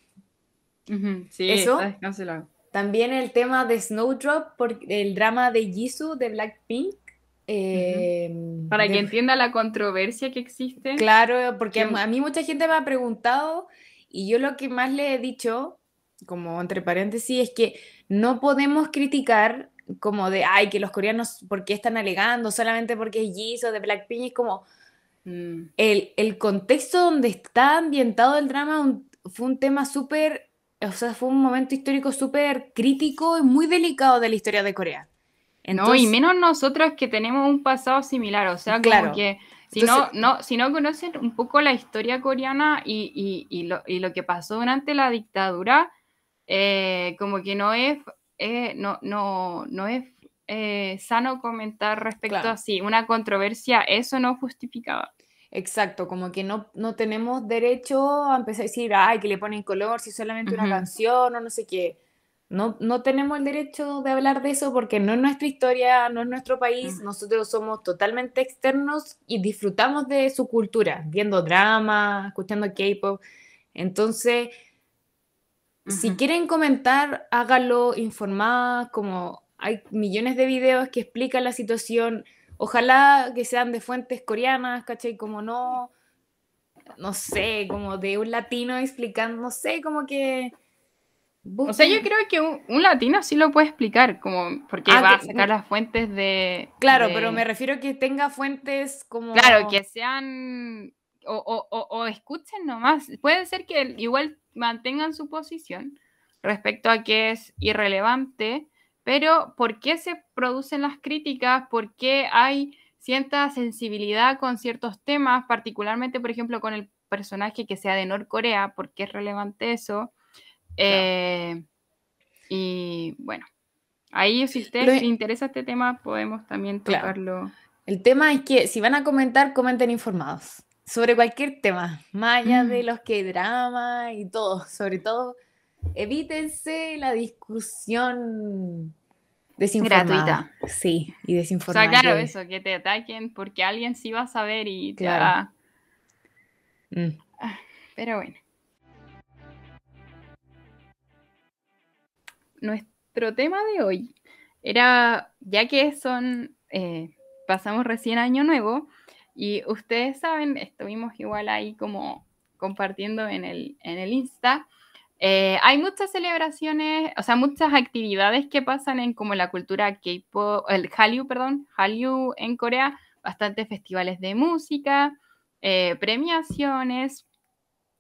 Sí, Eso. está descancelado. También el tema de Snowdrop, por el drama de Jisoo de Blackpink. eh, Para de- que entienda la controversia que existe. Claro, porque a, que- a mí mucha gente me ha preguntado y yo lo que más le he dicho, como entre paréntesis, es que no podemos criticar como de, ay, que los coreanos, ¿por qué están alegando? Solamente porque es Jisoo de Blackpink, es como Mm, el, el contexto donde está ambientado el drama un- fue un tema súper, o sea, fue un momento histórico súper crítico y muy delicado de la historia de Corea. no, y Entonces- menos nosotros que tenemos un pasado similar, o sea, como Claro. que si, Entonces- no, no, si no conocen un poco la historia coreana y, y- y lo, y lo que pasó durante la dictadura, eh, como que no es, eh, no, no, no es eh, sano comentar respecto Claro. a si una controversia eso no justificaba. Exacto, como que no, no tenemos derecho a empezar a decir, ay, que le ponen color, si solamente una canción o no sé qué. No, no tenemos el derecho de hablar de eso porque no es nuestra historia, no es nuestro país, Mm. nosotros somos totalmente externos y disfrutamos de su cultura, viendo drama, escuchando K-pop. Entonces, si quieren comentar, háganlo informadas, como hay millones de videos que explican la situación. Ojalá que sean de fuentes coreanas, ¿cachai? Como no, no sé, como de un latino explicando, no sé, como que... O sea, yo busquen- creo que un, un latino sí lo puede explicar, como porque Ah, va a sacar las fuentes de... Claro, de- pero me refiero a que tenga fuentes como... Claro, que sean o, o, o, o escuchen nomás. Puede ser que igual mantengan su posición respecto a que es irrelevante, pero ¿por qué se producen las críticas? ¿Por qué hay cierta sensibilidad con ciertos temas, particularmente, por ejemplo, con el personaje que sea de Norcorea? ¿Por qué es relevante eso? Eh, y bueno, ahí si les interesa este tema, podemos también Claro. tocarlo. El tema es que si van a comentar, comenten informados sobre cualquier tema, más allá de Mm. los que drama y todo, sobre todo, evítense la discusión desinformada. Sí, y O desinformada. sea, claro, eso, que te ataquen porque alguien sí va a saber y te Claro. va- Mm. Pero bueno. Nuestro tema de hoy era, ya que son, eh, pasamos recién año nuevo y ustedes saben, estuvimos igual ahí como compartiendo en el, en el Insta, eh, hay muchas celebraciones, o sea, muchas actividades que pasan en como la cultura K-pop, el Hallyu, perdón, Hallyu en Corea, bastantes festivales de música, eh, premiaciones,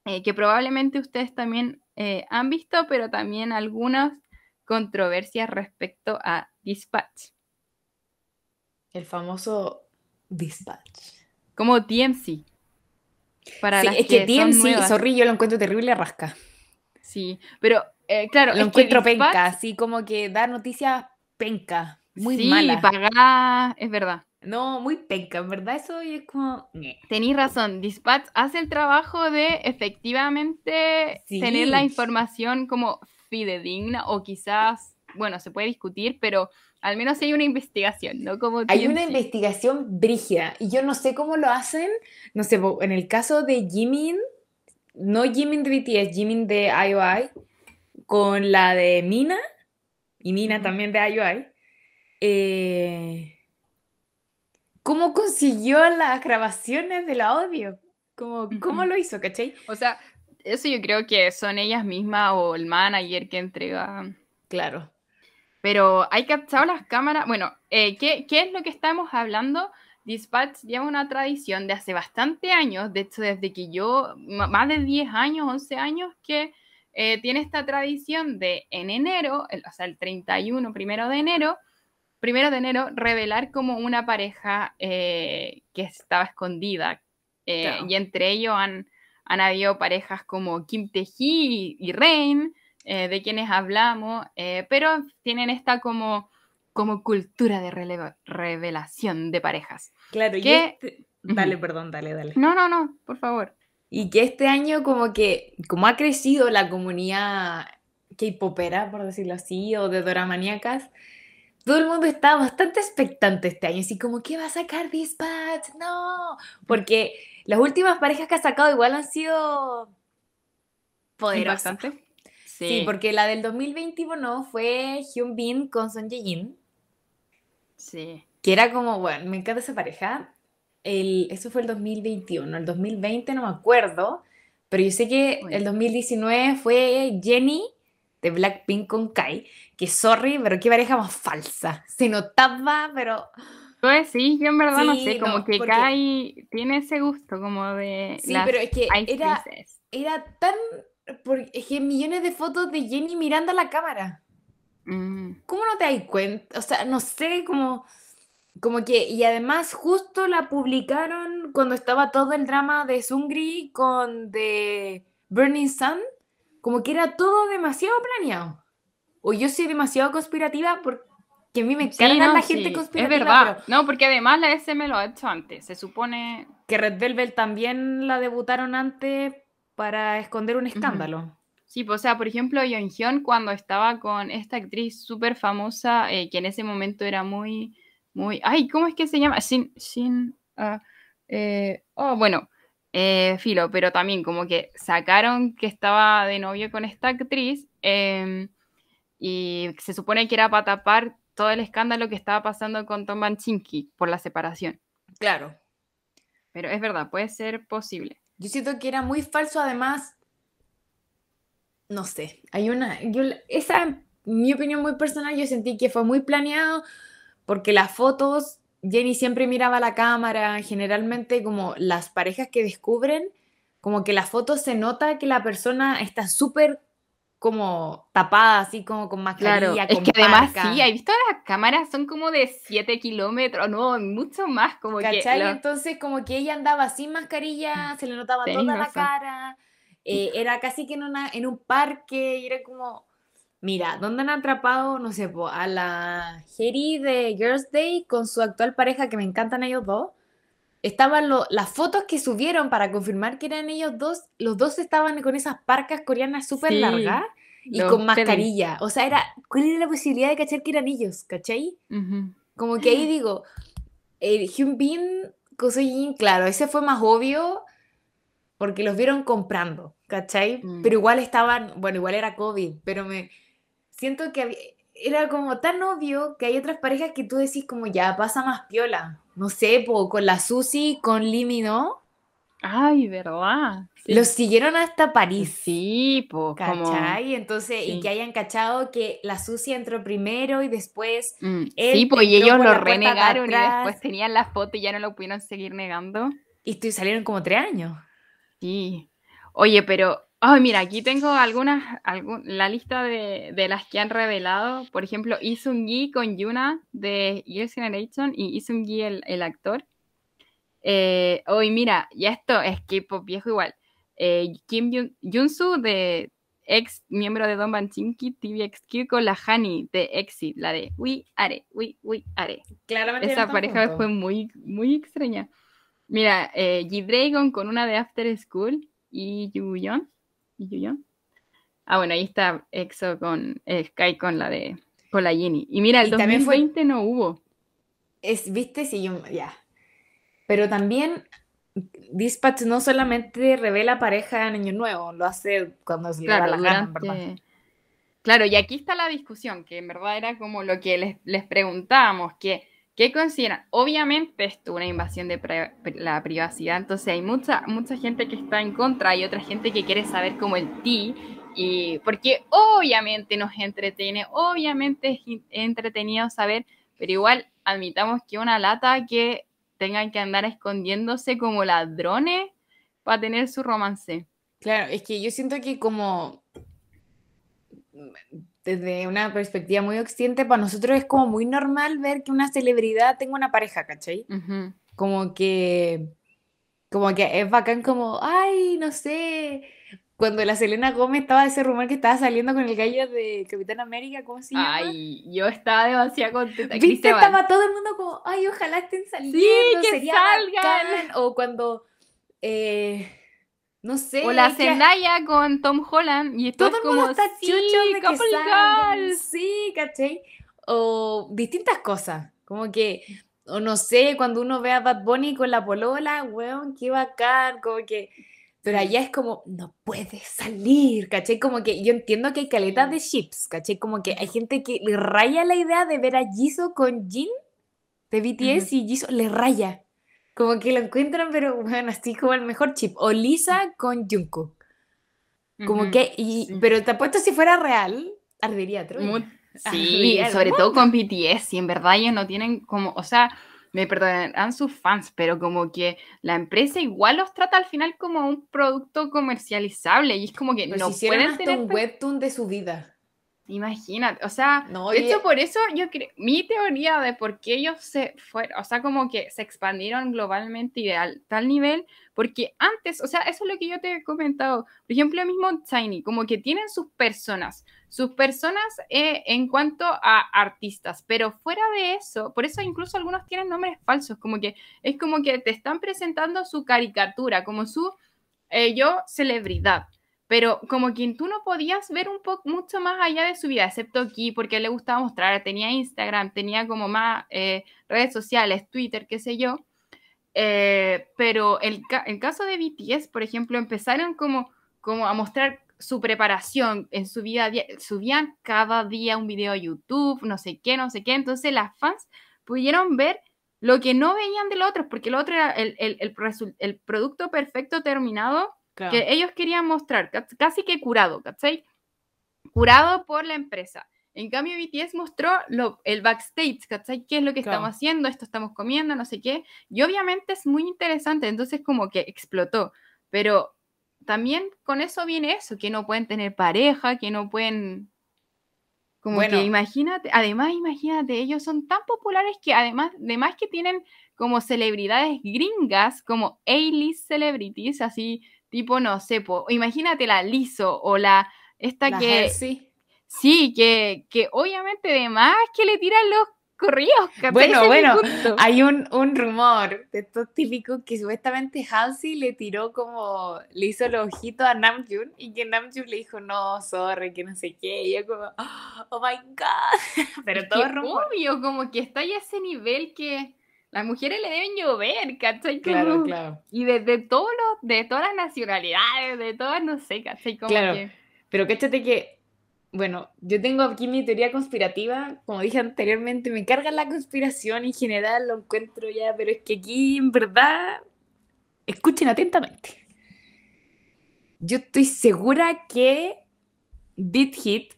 eh, que probablemente ustedes también han visto, pero también algunas controversias respecto a Dispatch, El famoso dispatch. como TMC. Para Sí, las es que que TMC, yo lo encuentro terrible rasca. Sí, pero eh, claro, Lo es que encuentro Dispatch- penca, así como que da noticias penca, muy sí, mala. pagá, es verdad. No, muy penca, en verdad eso es como... Tenéis razón, Dispatch hace el trabajo de efectivamente Sí. tener la información como fidedigna o quizás, bueno, se puede discutir, pero al menos hay una investigación, ¿no? Como Hay una investigación brígida y yo no sé cómo lo hacen, no sé, en el caso de Jimin, no Jimin de BTS, Jimin de IOI, con la de Mina, y Mina también de IOI, eh, ¿cómo consiguió las grabaciones del audio? ¿Cómo, cómo lo hizo, cachai? O sea, eso yo creo que son ellas mismas o el manager que entrega. Claro. Pero hay captado las cámaras. Bueno, eh, ¿qué, qué es lo que estamos hablando? Dispatch lleva una tradición de hace bastante años, de hecho desde que yo, más de 10 años, 11 años, que eh, tiene esta tradición de en enero, o sea, el 31, primero de enero, primero de enero, revelar como una pareja eh, que estaba escondida. Eh, y entre ellos han, han habido parejas como Kim Tae-hee y Rain, de quienes hablamos, pero tienen esta como, como cultura de revelación de parejas. Claro, y este... Dale, perdón, dale, dale. No, no, no, por favor. Y que este año como que, como ha crecido la comunidad K-popera, por decirlo así, o de doramaníacas, todo el mundo está bastante expectante este año, así como, ¿qué va a sacar Dispatch? No, porque las últimas parejas que ha sacado igual han sido poderosas. Sí. sí. porque la del 2021 fue Hyun Bin con Son Ye Jin. Sí. Que era como, bueno, me encanta esa pareja el, eso fue el 2021, el 2020 no me acuerdo, pero yo sé que el 2019 fue Jenny de Blackpink con Kai, que sorry, pero qué pareja más falsa. Se notaba, pero... Pues sí, yo en verdad no sé, como que Kai tiene ese gusto como de... Sí, pero es que era, era tan... Porque es que millones de fotos de Jenny mirando a la cámara. Mm. ¿Cómo no te das cuenta? O sea, no sé, como como que, y además justo la publicaron cuando estaba todo el drama de Sungri con The Burning Sun, como que era todo demasiado planeado. O yo soy demasiado conspirativa porque a mí me encanta la gente conspirativa. Es verdad, no, porque además la SM lo ha hecho antes, se supone... Que Red Velvet también la debutaron antes para esconder un escándalo. Sí, pues, o sea, por ejemplo, Hyun cuando estaba con esta actriz súper famosa, eh, que en ese momento era muy muy. Ay, ¿cómo es que se llama? Sin. sin ah, eh, oh, bueno, eh, filo, pero también como que sacaron que estaba de novio con esta actriz em, y se supone que era para tapar todo el escándalo que estaba pasando con Tom Banchinki por la separación. Claro. Pero es verdad, puede ser posible. Yo siento que era muy falso, además. No sé, hay una. Yo, esa, mi opinión muy personal, yo sentí que fue muy planeado porque las fotos, Jenny siempre miraba la cámara, generalmente como las parejas que descubren, como que la foto se nota que la persona está súper como tapada, así como con mascarilla. Claro, es que además sí, he visto las cámaras son como de 7 kilómetros, no, mucho más, como ¿Cachai? Entonces como que ella andaba sin mascarilla, se le notaba toda la cara, eh, era casi que en, una, en un parque, y era como Mira, ¿dónde han atrapado, no sé, a la Jerry de Girls Day con su actual pareja, que me encantan ellos dos? Estaban las fotos que subieron para confirmar que eran ellos dos, los dos estaban con esas parcas coreanas súper largas y con mascarilla. O sea, era, ¿cuál era la posibilidad de cachar que eran ellos? ¿Cachai? Como que ahí digo, el Hyun Bin, Jin, claro, ese fue más obvio porque los vieron comprando, ¿cachai? Mm. Pero igual estaban, bueno, igual era COVID, pero me siento que era como tan obvio que hay otras parejas que tú decís como ya pasa más piola. No sé, con la Susi, con Limi, ¿no? Ay, ¿verdad? Los siguieron hasta París. Sí, pues. ¿Cachai? Entonces, y que hayan cachado que la Susi entró primero y después. Mm, sí, pues y ellos lo renegaron y después tenían la foto y ya no lo pudieron seguir negando. Y salieron como tres años. Sí. Oye, pero Ay, mira, aquí tengo algunas, la lista de, las que han revelado. Por ejemplo, Isungi con Yuna de Years Generation y Isungi el, el actor. Eh, hoy, mira, ya esto es K-pop viejo igual. Eh, Kim Junsu de ex miembro de Don Banchinki, TVXQ con la Hani de Exit, la de We Are, We, We Are. Claramente. Esa pareja fue muy, muy extraña. Mira, eh, G-Dragon con una de After School y Yuyon y Ah, bueno, ahí está EXO con eh, Sky con la de con la Jenny. Y mira, el 2020 no hubo. Es, viste, sí, yo, ya. Pero también Dispatch no solamente revela pareja en Año Nuevo, lo hace cuando se claro, le la gana, Claro, y aquí está la discusión, que en verdad era como lo que les, les preguntábamos, que ¿Qué consideran? Obviamente esto es una invasión de la privacidad, entonces hay mucha, mucha gente que está en contra y otra gente que quiere saber como el ti, y porque obviamente nos entretiene, obviamente es entretenido saber, pero igual admitamos que una lata que tengan que andar escondiéndose como ladrones para tener su romance. Claro, es que yo siento que como desde una perspectiva muy occidente, para nosotros es como muy normal ver que una celebridad tenga una pareja, ¿cachai? Como que, como que es bacán como, ay, no sé, cuando la Selena Gómez estaba ese rumor que estaba saliendo con el gallo de Capitán América, ¿cómo se llama? Ay, yo estaba demasiado contenta. ¿Viste? Estaba todo el mundo como, ay, ojalá estén saliendo, sí, que salgan. O cuando, eh, no sé. O la Zendaya con Tom Holland y todo el mundo está sí, de que salgan. Sí, ¿cachai? O distintas cosas, como que, o no sé, cuando uno ve a Bad Bunny con la polola, weón, qué bacán, como que pero allá es como, no puede salir, ¿caché? Como que yo entiendo que hay caletas de chips, ¿caché? Como que hay gente que le raya la idea de ver a Jisoo con Jin de BTS y Jisoo le raya. Como que lo encuentran, pero bueno, así como el mejor chip. O Lisa con Jungkook. Como que, y, pero te apuesto si fuera real, ardería Troy. Sí, sobre todo con BTS, y en verdad ellos no tienen como, o sea, me perdonarán sus fans, pero como que la empresa igual los trata al final como un producto comercializable y es como que no pueden tener un webtoon de su vida. Imagínate, o sea, de hecho por eso yo creo, mi teoría de por qué ellos se fueron, o sea, como que se expandieron globalmente y de tal nivel, porque antes, o sea, eso es lo que yo te he comentado, por ejemplo, el mismo Tiny, como que tienen sus personas, sus personas eh, en cuanto a artistas, pero fuera de eso, por eso incluso algunos tienen nombres falsos, como que es como que te están presentando su caricatura, como su eh, yo celebridad pero como quien tú no podías ver un poco mucho más allá de su vida, excepto aquí, porque le gustaba mostrar, tenía Instagram, tenía como más eh, redes sociales, Twitter, qué sé yo. Eh, pero el, el, caso de BTS, por ejemplo, empezaron como, como a mostrar su preparación en su vida, subían cada día un video a YouTube, no sé qué, no sé qué, entonces las fans pudieron ver lo que no veían del otro, porque el otro era el, el, el, el producto perfecto terminado que ellos querían mostrar, casi que curado, ¿cachai? Curado por la empresa. En cambio, BTS mostró lo, el backstage, ¿cachai? ¿Qué es lo que estamos haciendo? Esto estamos comiendo, no sé qué. Y obviamente es muy interesante, entonces como que explotó. Pero también con eso viene eso, que no pueden tener pareja, que no pueden... Como que imagínate, además imagínate, ellos son tan populares que además, además que tienen como celebridades gringas, como A-list celebrities, así Tipo, no sé, imagínate la Liso o la esta que. Sí, que, que obviamente de más que le tiran los corridos. Bueno, bueno, hay un, un, rumor de estos típicos que supuestamente Halsey le tiró como, le hizo los ojitos a Namjoon y que Namjoon le dijo, no, sorry, que no sé qué. Y yo como, oh my god. Pero todo rumor. Obvio, como que está ya ese nivel que las mujeres le deben llover, ¿cachai? claro, claro. Y de, de, todos los, de todas las nacionalidades, de todas, no sé, ¿cachai? Como claro, pero cáchate que, bueno, yo tengo aquí mi teoría conspirativa, como dije anteriormente, me carga la conspiración en general, lo encuentro ya, pero es que aquí, en verdad, escuchen atentamente. Yo estoy segura que Beat Hit,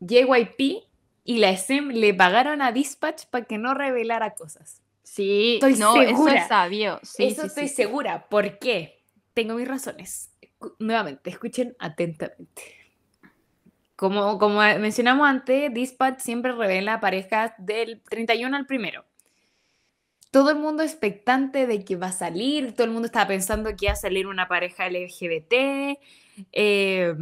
JYP y la SM le pagaron a Dispatch para que no revelara cosas. Sí, estoy no, segura. eso es sabio. eso estoy segura. ¿Por qué? Tengo mis razones. Nuevamente, escuchen atentamente. Como, como mencionamos antes, Dispatch siempre revela parejas del 31 al primero. Todo el mundo expectante de que va a salir, todo el mundo estaba pensando que iba a salir una pareja LGBT. Eh,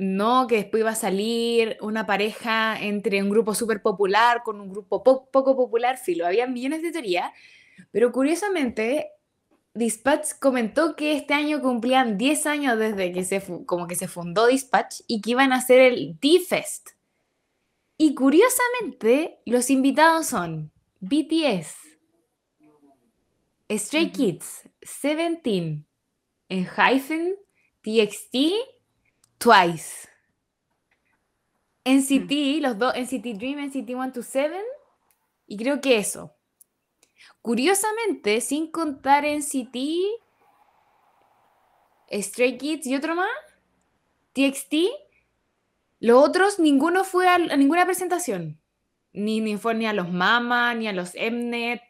no, que después iba a salir una pareja entre un grupo súper popular con un grupo poco popular, filo, había millones de teorías, pero curiosamente Dispatch comentó que este año cumplían 10 años desde que se, como que se fundó Dispatch y que iban a hacer el D-Fest. Y curiosamente, los invitados son BTS, Stray Kids, Seventeen, Hyphen, TXT Twice. NCT, mm. los dos, NCT Dream, NCT 127, y creo que eso. Curiosamente, sin contar NCT, Stray Kids y otro más, TXT, los otros, ninguno fue a, ninguna presentación. Ni, ni fue ni a los Mama, ni a los Mnet.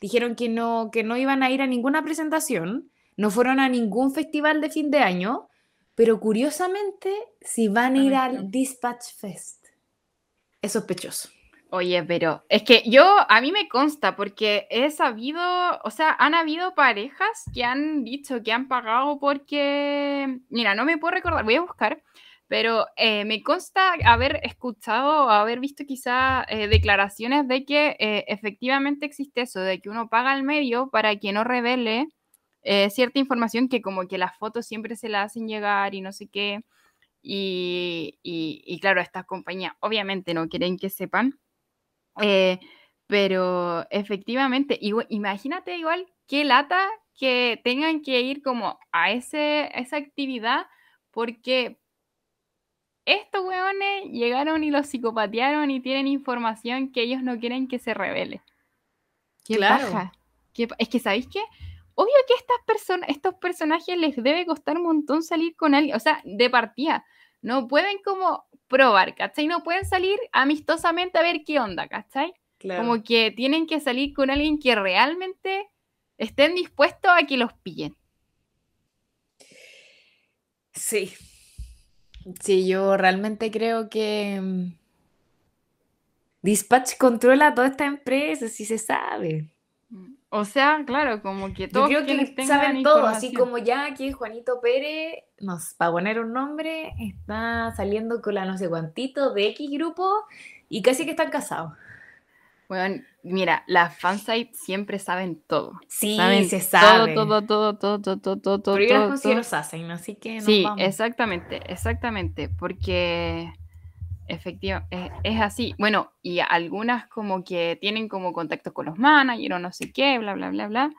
Dijeron que no, que no iban a ir a ninguna presentación. No fueron a ningún festival de fin de año pero curiosamente, si van a ir al Dispatch Fest, es sospechoso. Oye, pero es que yo, a mí me consta, porque he sabido, o sea, han habido parejas que han dicho que han pagado porque, mira, no me puedo recordar, voy a buscar, pero eh, me consta haber escuchado o haber visto quizá eh, declaraciones de que eh, efectivamente existe eso, de que uno paga al medio para que no revele cierta información que como que las fotos siempre se la hacen llegar y no sé qué. Y, y claro, estas compañías obviamente no quieren que sepan. pero efectivamente, imagínate igual qué lata que tengan que ir como a ese, esa actividad porque estos hueones llegaron y los psicopatearon y tienen información que ellos no quieren que se revele. Qué claro. es que, ¿sabéis qué? Obvio que estas personas, estos personajes les debe costar un montón salir con alguien, o sea, de partida. No pueden como probar, ¿cachai? No pueden salir amistosamente a ver qué onda, ¿cachai? Como que tienen que salir con alguien que realmente estén dispuestos a que los pillen. Sí, Sí, yo realmente creo que mm, Dispatch controla toda esta empresa, si se sabe. O sea, claro, como que todos yo creo que saben todo, así como ya aquí Juanito Pérez, nos, para poner un nombre, está saliendo con la no sé cuantito de X grupo y casi que están casados. Bueno, mira, las fansites siempre saben todo. Sí, se sabe. Todo, todo, todo, todo, todo, todo, todo. Pero yo los hacen, así que Sí, exactamente, exactamente, porque efectivamente es, así. Bueno, y algunas como que tienen como contacto con los managers o no sé qué, bla, bla, bla, bla.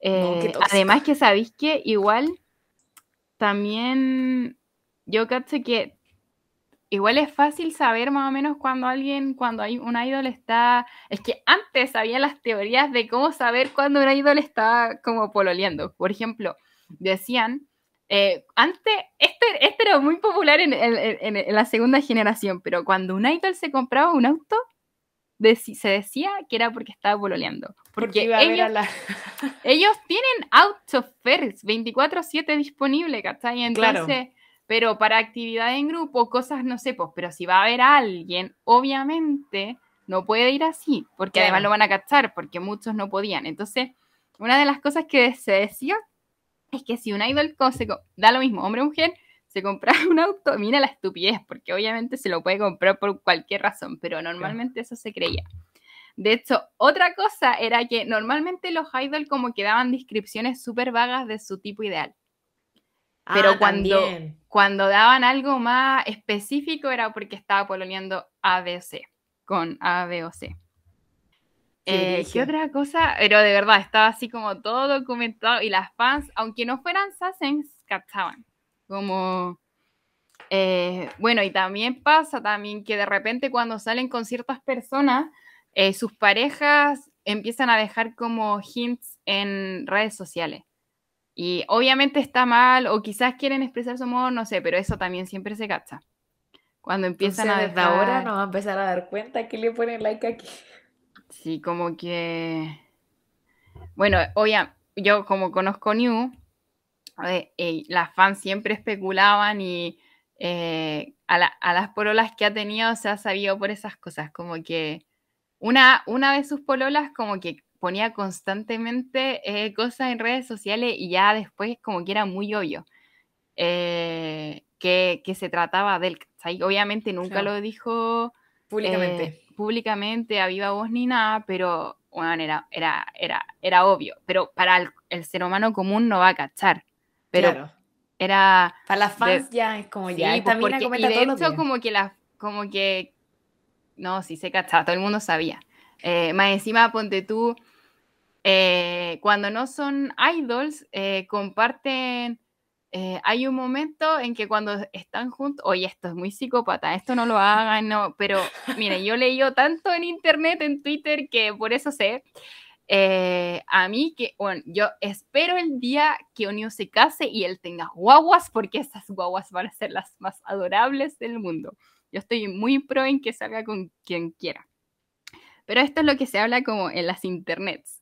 Eh, además que sabéis que igual también yo caché que igual es fácil saber más o menos cuando alguien, cuando hay un idol está. Es que antes había las teorías de cómo saber cuando un idol está como pololeando. Por ejemplo, decían. Eh, antes, este, este, era muy popular en, la segunda generación, pero cuando un idol se compraba un auto, se decía que era porque estaba pololeando. Porque, ellos, ellos, tienen of 24-7 disponible, ¿cachai? Entonces, pero para actividad en grupo, cosas, no sé, pues, pero si va a haber alguien, obviamente no puede ir así, porque además lo van a cachar, porque muchos no podían. Entonces, una de las cosas que se decía es que si un idol se, da lo mismo, hombre o mujer, se compra un auto, mira la estupidez, porque obviamente se lo puede comprar por cualquier razón, pero normalmente eso se creía. De hecho, otra cosa era que normalmente los idols como que daban descripciones súper vagas de su tipo ideal. Pero ah, cuando, cuando daban algo más específico era porque estaba poloneando A, B o C, con A, B o C. Eh, ¿Qué otra cosa? Pero de verdad, estaba así como todo documentado y las fans, aunque no fueran Sassens, cachaban. Como, eh, bueno, y también pasa también que de repente cuando salen con ciertas personas, eh, sus parejas empiezan a dejar como hints en redes sociales. Y obviamente está mal, o quizás quieren expresar su amor, no sé, pero eso también siempre se cacha. Cuando empiezan a desde ahora nos va a empezar a dar cuenta que le ponen like aquí. Sí, como que... Bueno, oye, yo como conozco New, eh, las fans siempre especulaban y eh, a, las pololas que ha tenido se ha sabido por esas cosas, como que una, una de sus pololas como que ponía constantemente eh, cosas en redes sociales y ya después como que era muy obvio eh, que, se trataba de él. Obviamente nunca lo dijo públicamente. Eh, públicamente a viva voz ni nada, pero bueno, era, era, era, era obvio. Pero para el, ser humano común no va a cachar. Pero era... Para las fans ya es como ya. Pues y de hecho como que la, como que... No, sí se cachaba, todo el mundo sabía. más encima, ponte tú, eh, cuando no son idols, eh, comparten, eh, hay un momento en que cuando están juntos, oye, esto es muy psicópata, esto no lo hagan, no, pero mire, yo leí tanto en internet, en Twitter, que por eso sé, a mí que, bueno, yo espero el día que Onio se case y él tenga guaguas, porque esas guaguas van a ser las más adorables del mundo. Yo estoy muy pro en que salga con quien quiera. Pero esto es lo que se habla como en las internets.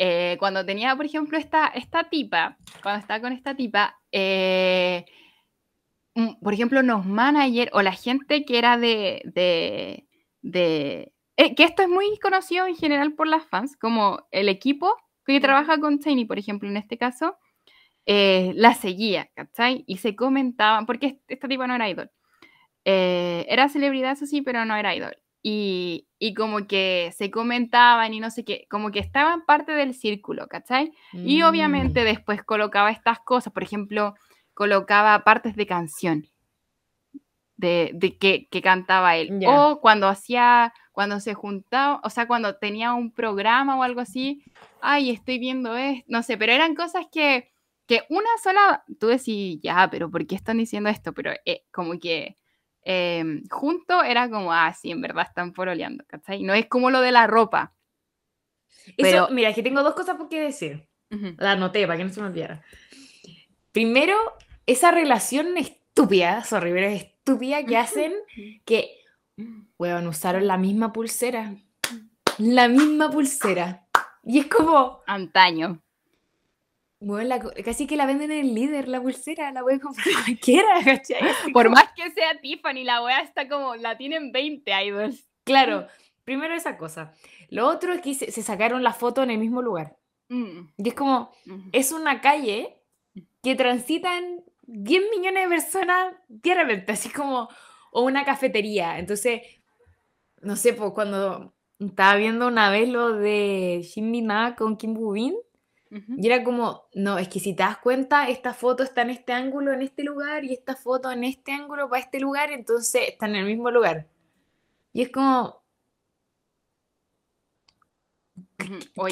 Eh, cuando tenía, por ejemplo, esta, esta tipa, cuando estaba con esta tipa, eh, mm, por ejemplo, los managers o la gente que era de, de, de eh, que esto es muy conocido en general por las fans, como el equipo que trabaja con Tiny, por ejemplo, en este caso, eh, la seguía, ¿cachai? Y se comentaban, porque esta tipo no era idol. Era celebridad, eso sí, pero no era idol. Y, y, como que se comentaban y no sé qué, como que estaban parte del círculo, ¿cachai? Y obviamente mm. después colocaba estas cosas, por ejemplo, colocaba partes de canción de, de que, que, cantaba él. O cuando hacía, cuando se juntaba, o sea, cuando tenía un programa o algo así, ay, estoy viendo esto, no sé, pero eran cosas que, que una sola, tú decís, ya, pero ¿por qué están diciendo esto? Pero eh, como que em, junto era como, ah, sí, en verdad están poroleando, ¿cachai? No es como lo de la ropa. Eso, mira, aquí tengo dos cosas por qué decir. La anoté para que no se me olvidara. Primero, esa relación estúpida, sorry, pero estúpida que hacen que, weón, usaron la misma pulsera. La misma pulsera. Y es como. Antaño. Bueno, casi que la venden en el líder, la pulsera, la a comprar cualquiera, Por más que sea Tiffany, la wea está como, la tienen 20 idols. Claro, primero esa cosa. Lo otro es que se, sacaron la foto en el mismo lugar. Mm. Y es como, es una calle que transitan 10 millones de personas diariamente, así como, o una cafetería. Entonces, no sé, pues cuando estaba viendo una vez lo de Shin Na con Kim Y era como, no, es que si te das cuenta, esta foto está en este ángulo, en este lugar, y esta foto en este ángulo para este lugar, entonces están en el mismo lugar. Y es como,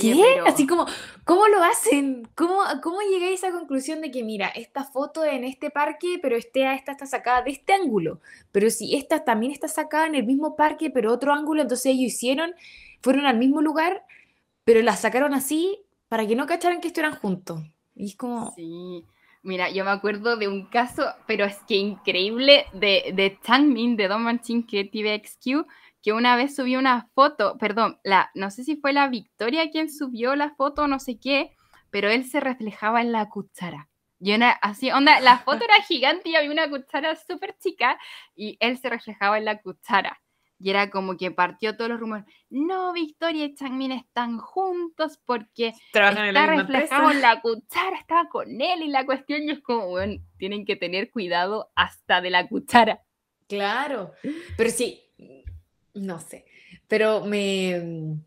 ¿Qué? Así como, ¿cómo lo hacen? ¿Cómo, ¿Cómo llegáis a esa conclusión de que, mira, esta foto en este parque, pero este, esta está sacada de este ángulo? Pero si esta también está sacada en el mismo parque, pero otro ángulo, entonces ellos hicieron, fueron al mismo lugar, pero la sacaron así para que no cacharan que estuvieran juntos. Y es como... Sí. Mira, yo me acuerdo de un caso, pero es que increíble, de, de Changmin, de Don Manchin, que TVXQ, que una vez subió una foto, perdón, la, no sé si fue la Victoria quien subió la foto, no sé qué, pero él se reflejaba en la cuchara. Y una, así, onda, la foto era gigante y había una cuchara súper chica y él se reflejaba en la cuchara. Y era como que partió todos los rumores. No, Victoria y Changmin están juntos porque Trabajan está en reflejado en la cuchara, estaba con él y la cuestión es como, bueno, tienen que tener cuidado hasta de la cuchara. Claro, pero sí, no sé. Pero me.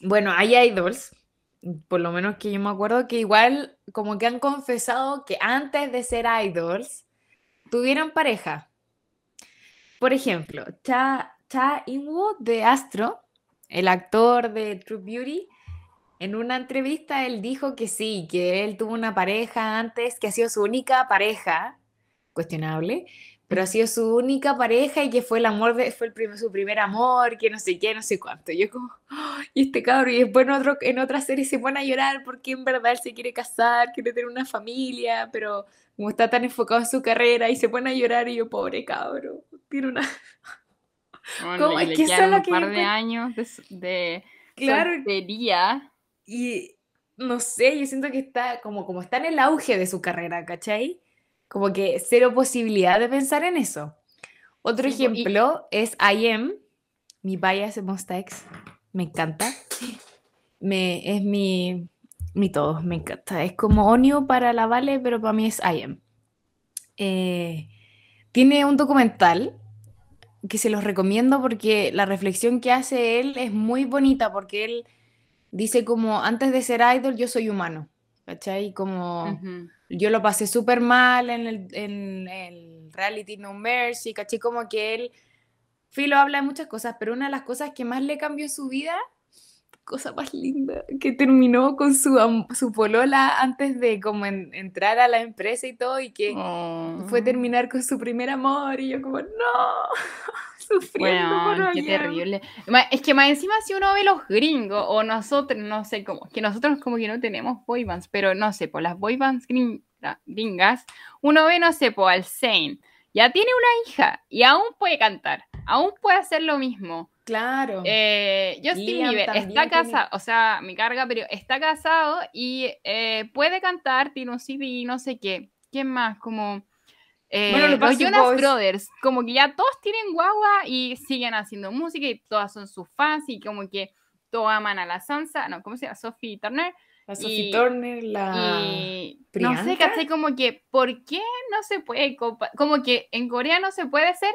Bueno, hay idols, por lo menos que yo me acuerdo, que igual como que han confesado que antes de ser idols tuvieron pareja. Por ejemplo, Cha, Cha de Astro, el actor de True Beauty, en una entrevista él dijo que sí, que él tuvo una pareja antes, que ha sido su única pareja, cuestionable, pero ha sido su única pareja y que fue el amor de, fue el su primer amor, que no sé qué, no sé cuánto. Yo como, y este cabrón, y después en, otro, en otra serie se pone a llorar porque en verdad él se quiere casar, quiere tener una familia, pero como está tan enfocado en su carrera y se pone a llorar y yo, pobre cabrón, tiene una... Bueno, y es que un par de años de, de claro, soltería. Y no sé, yo siento que está como, como está en el auge de su carrera, ¿cachai? Como que cero posibilidad de pensar en eso. Otro ejemplo es I Am, mi bias en Monsta Me encanta. Me, es mi, mi todo, me encanta. Es como Onio para la Vale, pero para mí es I Am. Eh, tiene un documental que se los recomiendo porque la reflexión que hace él es muy bonita porque él dice como antes de ser idol yo soy humano, ¿cachai? Como yo lo pasé súper mal en el, en el, reality No Mercy, caché como que él, Filo habla de muchas cosas, pero una de las cosas que más le cambió su vida, cosa más linda, que terminó con su, su polola antes de como entrar a la empresa y todo, y que fue oh. terminar con su primer amor, y yo como, no, sufriendo bueno, qué terrible. Es que más encima si uno ve los gringos, o nosotros, no sé cómo, que nosotros como que no tenemos boybands, pero no sé, por las boybands gringas, uno ve, no sé, por al Zane, ya tiene una hija, y aún puede cantar, aún puede hacer lo mismo. Claro. Eh, Justin Bieber está casado, o sea, mi carga, pero está casado y eh, puede cantar, tiene un CD, no sé qué. ¿Quién más? Como Eh, Bueno, los Jonas. Brothers, como que ya todos tienen guagua y siguen haciendo música y todas son sus fans y como que todos aman a la Sansa, no, ¿cómo se llama? Sophie Turner. La Sophie y- Turner, la... y no sé. ¿cachai? Como que, ¿por qué no se puede? Como que en Corea no se puede ser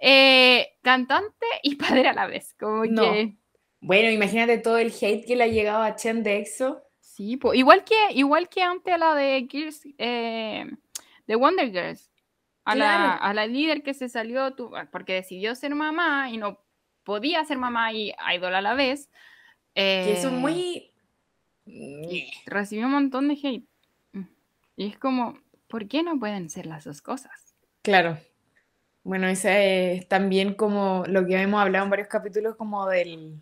eh, cantante y padre a la vez. Como No. que. Bueno, imagínate todo el hate que le ha llegado a Chen de EXO. Sí, po, igual que, igual que antes a la de Girls, eh, de Wonder Girls. A, la, a la líder que se salió tu- porque decidió ser mamá y no podía ser mamá y idol a la vez. Que eso es eh, muy... Recibió un montón de hate. Y es como, ¿por qué no pueden ser las dos cosas? Claro. Bueno, ese es también como lo que hemos hablado en varios capítulos, como del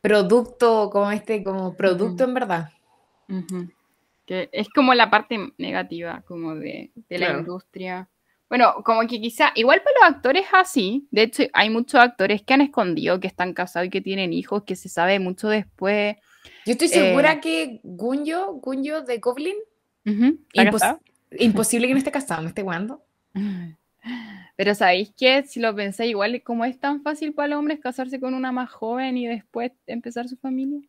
producto, como este, como producto en verdad. Ujú. Que es como la parte negativa, como de, de la industria. Bueno, como que quizá, igual para los actores así, de hecho hay muchos actores que han escondido que están casados y que tienen hijos, que se sabe mucho después. Yo estoy segura Eh, que Gunyo, Gunyo de Goblin, Ujú, ¿está impos- casado? imposible que no esté casado, me esté jugando. Pero sabéis que si lo pensáis, igual como es tan fácil para los hombres casarse con una más joven y después empezar su familia.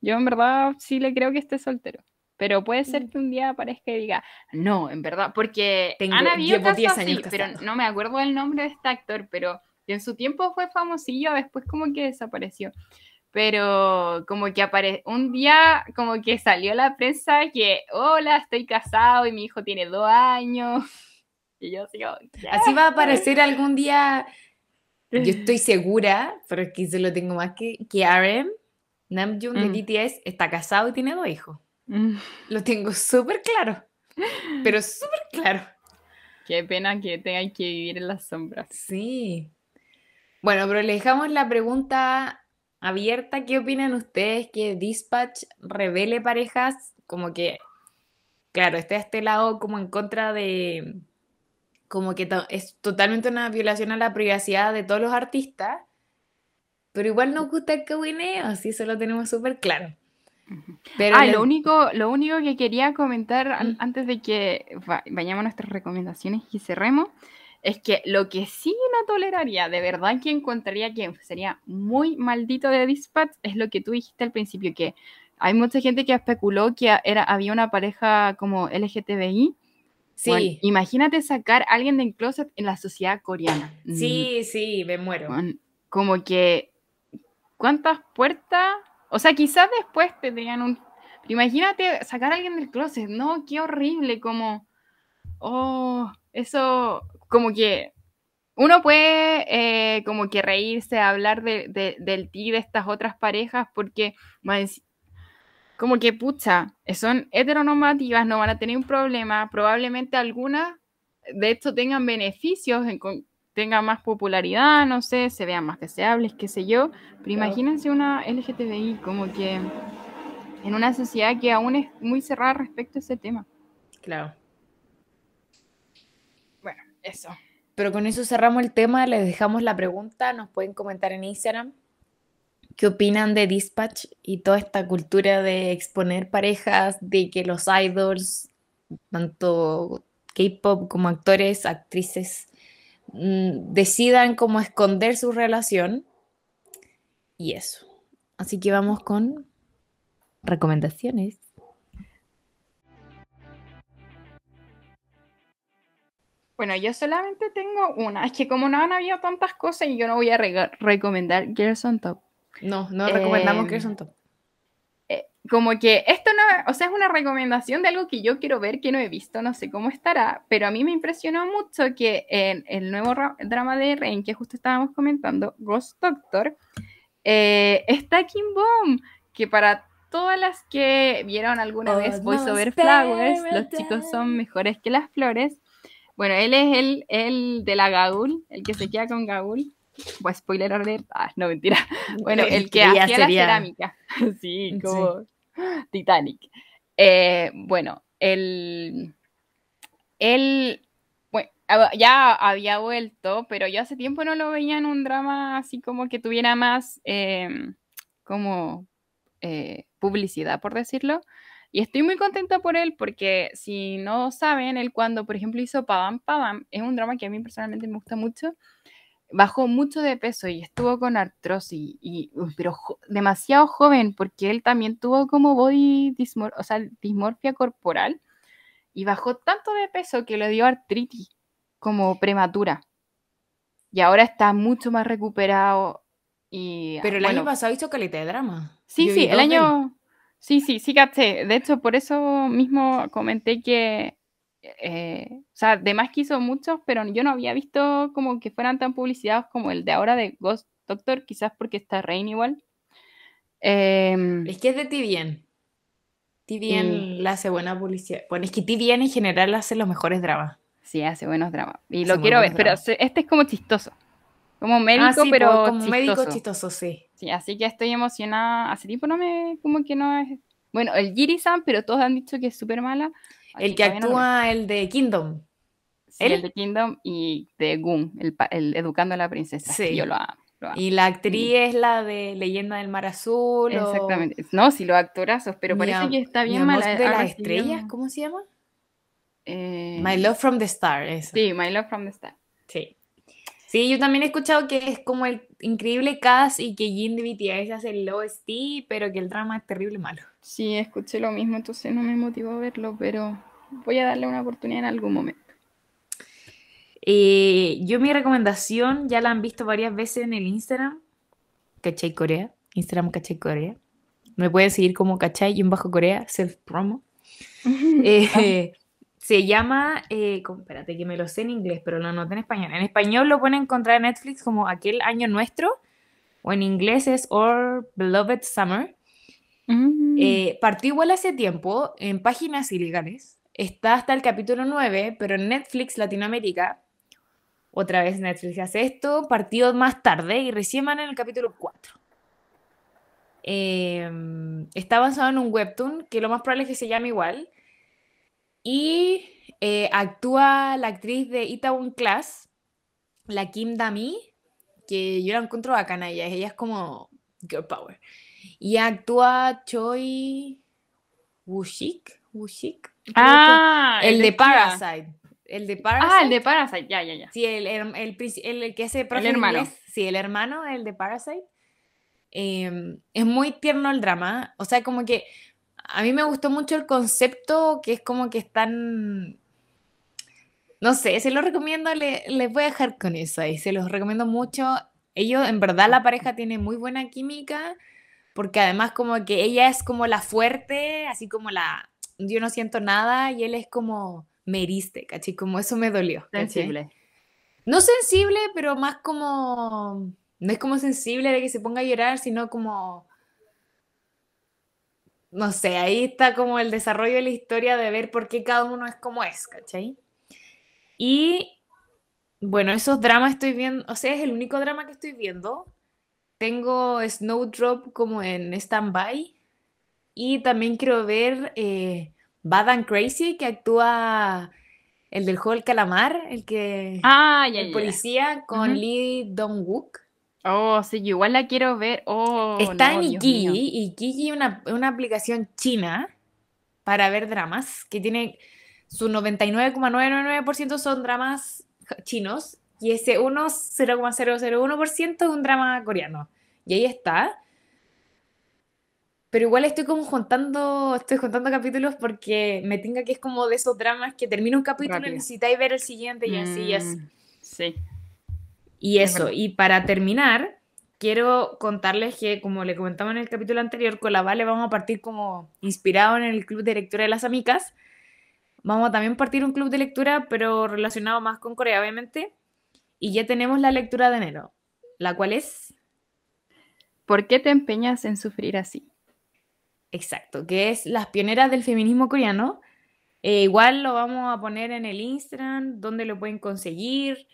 Yo en verdad sí le creo que esté soltero. Pero puede ser Mm. que un día aparezca y diga, no, en verdad, porque Tengo- han habido casos 10 así, años pero no me acuerdo del nombre de este actor, pero en su tiempo fue famosillo, después como que desapareció. Pero como que apare un día como que salió la prensa que, hola, estoy casado y mi hijo tiene dos años. Y yo así como, "¿Qué?". Así va a aparecer algún día, yo estoy segura, pero es que se lo tengo más que, que RM, Namjoon de Mm. BTS, está casado y tiene dos hijos. Mm, Lo tengo súper claro, pero súper claro. Qué pena que tengan que vivir en las sombras. Sí. Bueno, pero le dejamos la pregunta abierta. ¿Qué opinan ustedes que Dispatch revele parejas? Como que, claro, está este lado como en contra de, como que to- es totalmente una violación a la privacidad de todos los artistas, pero igual nos gusta el cagüineo, así eso lo tenemos súper claro. Pero Ah, les- lo único, lo único que quería comentar an- Mm. antes de que va- vayamos a nuestras recomendaciones y cerremos, es que lo que sí no toleraría, de verdad que encontraría que sería muy maldito de Dispatch, es lo que tú dijiste al principio, que hay mucha gente que especuló que era, había una pareja como LGTBI. Bueno, sí, imagínate sacar a alguien del closet en la sociedad coreana. Mm, sí, sí, me muero. Como que, ¿cuántas puertas? O sea, quizás después te tenían un... pero imagínate sacar a alguien del closet, no, qué horrible, como, oh, eso, como que uno puede eh, como que reírse, hablar de, de- del ti de estas otras parejas, porque más como que, pucha, son heteronormativas, no van a tener un problema, probablemente algunas, de hecho, tengan beneficios, en tengan más popularidad, no sé, se vean más deseables, qué sé yo, pero Claro. imagínense una LGTBI como que en una sociedad que aún es muy cerrada respecto a ese tema. Claro. Bueno, eso. Pero con eso cerramos el tema, les dejamos la pregunta, nos pueden comentar en Instagram qué opinan de Dispatch y toda esta cultura de exponer parejas, de que los idols, tanto K-pop como actores, actrices, mm, decidan cómo esconder su relación y eso. Así que vamos con recomendaciones. Bueno, yo solamente tengo una. Es que como no han habido tantas cosas, yo no voy a recomendar Girls on Top. No, no recomendamos que Em, son top. eh, como que esto no, o sea, es una recomendación de algo que yo quiero ver, que no he visto, no sé cómo estará, pero a mí me impresionó mucho que en el nuevo ra- drama de Rain, que justo estábamos comentando, Ghost Doctor, eh, está Kim Bom, que para todas las que vieron alguna vez Voice Over Almost Flowers, los chicos son mejores que las flores. Bueno, él es el, el de la Gaul, el que se queda con Gaul. Pues spoiler alert. Ah, no, mentira. Bueno, el que hacía la sería- cerámica. Sí, Sí. como Titanic. Eh, bueno, el, él bueno, ya había vuelto, pero yo hace tiempo no lo veía en un drama así como que tuviera más eh, como eh, publicidad, por decirlo. Y estoy muy contenta por él porque si no saben, él cuando, por ejemplo, hizo Padam Padam, es un drama que a mí personalmente me gusta mucho, bajó mucho de peso y estuvo con artrosis, y, pero demasiado joven porque él también tuvo como body o sea, dismorfia corporal y bajó tanto de peso que le dio artritis como prematura. Y ahora está mucho más recuperado. Y, Pero el año pasado hizo caleta de drama. Sí, sí, el año... Sí, sí, sí, caché. De hecho, por eso mismo comenté que, eh, o sea, además que hizo muchos, pero yo no había visto como que fueran tan publicitados como el de ahora de Ghost Doctor, quizás porque está Rain igual. Em, es que es de TVN. TVN la hace buena publicidad. Bueno, es que TVN en general hace los mejores dramas. Sí, hace buenos dramas. Y lo quiero ver, pero este es como chistoso. Como médico, ah, pero como médico chistoso, sí. Sí, así que estoy emocionada. Hace tiempo no me, como que no es... Bueno, el Giri-san, pero todos han dicho que es súper mala. El que actúa el de Kingdom. Sí, el de Kingdom y de Gun, el, Educando a la Princesa. Sí. Yo lo amo. Y la actriz es la de Leyenda del Mar Azul. Exactamente. No, sí, los actorazos, pero parece que está bien mala. de las estrellas, ¿cómo se llama? Eh, My Love from the Star. Sí, My Love from the Star. Sí. Sí, yo también he escuchado que es como el increíble cast y que Jin de BTS hace el OST, pero que el drama es terrible malo. Sí, escuché lo mismo, entonces no me motivó a verlo, pero voy a darle una oportunidad en algún momento. Eh, yo mi recomendación ya la han visto varias veces en el Instagram, Cachay Corea, Instagram Cachay Corea. Me pueden seguir como Cachay y un bajo Corea, self promo. eh, se llama, eh, espérate que me lo sé en inglés, pero lo noté en español. En español lo pueden encontrar en Netflix como Aquel Año Nuestro, o en inglés es Our Beloved Summer. Mm. Eh, partió igual hace tiempo en páginas ilegales. Está hasta el capítulo 9, pero en Netflix Latinoamérica, otra vez Netflix hace esto, partió más tarde y recién van en el capítulo 4. Em, está basado en un webtoon que lo más probable es que se llame igual y eh, actúa la actriz de Itaewon Class, la Kim Dami, que yo la encuentro bacana ella, ella es como girl power. Y actúa Choi Wushik, Wushik. Ah, el, de Parasite. El de Parasite. Ah, el de Parasite, ya, ya, ya. Sí, el, el, el, que hace el hermano. sí, el hermano, el de Parasite. Em, es muy tierno el drama. O sea, como que a mí me gustó mucho el concepto que es como que están... No sé, se lo recomiendo, les voy a dejar con eso y se los recomiendo mucho. Ellos, en verdad, la pareja tiene muy buena química, porque además como que ella es como la fuerte, así como la, yo no siento nada, y él es como meriste, ¿cachai? Como eso me dolió. Sensible. No sensible, pero más como, no es como sensible de que se ponga a llorar, sino como no sé, ahí está como el desarrollo de la historia de ver por qué cada uno es como es, ¿cachai? Y bueno, esos dramas estoy viendo, o sea, es el único drama que estoy viendo. Tengo Snowdrop como en stand-by. Y también quiero ver eh, Bad and Crazy, que actúa el del juego calamar, el que. Ah, ya, el policía con Lee Dong-wook. Oh, sí, yo igual la quiero ver. Oh, Está en Ikiji. Ikiji es una, una aplicación china para ver dramas que tiene su 99,999% son dramas chinos y ese 0,001% es un drama coreano. Y ahí está. Pero igual estoy como juntando, estoy juntando capítulos porque me tenga que es como de esos dramas que termina un capítulo y necesitáis ver el siguiente y así. Mm, sí. Y eso, y para terminar, quiero contarles que, como le comentamos en el capítulo anterior, con la Vale vamos a partir como inspirado en el club de lectura de las amigas. Vamos a también partir un club de lectura, pero relacionado más con Corea, obviamente. Y ya tenemos la lectura de enero, la cual es... ¿Por qué te empeñas en sufrir así? Exacto, que es Las pioneras del feminismo coreano. Eh, igual lo vamos a poner en el Instagram, donde lo pueden conseguir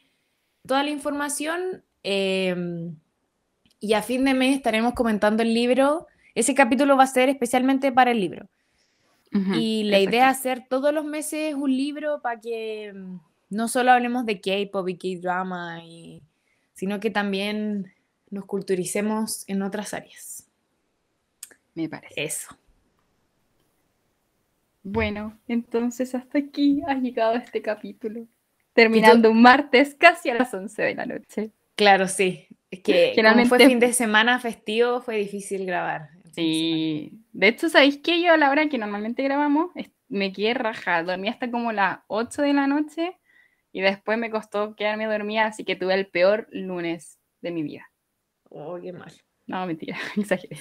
toda la información em, y a fin de mes estaremos comentando el libro. Ese capítulo va a ser especialmente para el libro. y la idea es hacer todos los meses un libro para que em, no solo hablemos de K-pop y K-drama, sino que también nos culturicemos en otras áreas. Me parece. Eso. Bueno, entonces hasta aquí ha llegado este capítulo. Terminando un martes casi a las 11 de la noche. Claro, sí. Es que Generalmente... fue fin de semana festivo, fue difícil grabar. Sí. De hecho, ¿sabéis que yo a la hora que normalmente grabamos me quedé rajada? Dormí hasta como las 8 de la noche y después me costó quedarme dormida, así que tuve el peor lunes de mi vida. Oh, qué mal. No, mentira, exageré.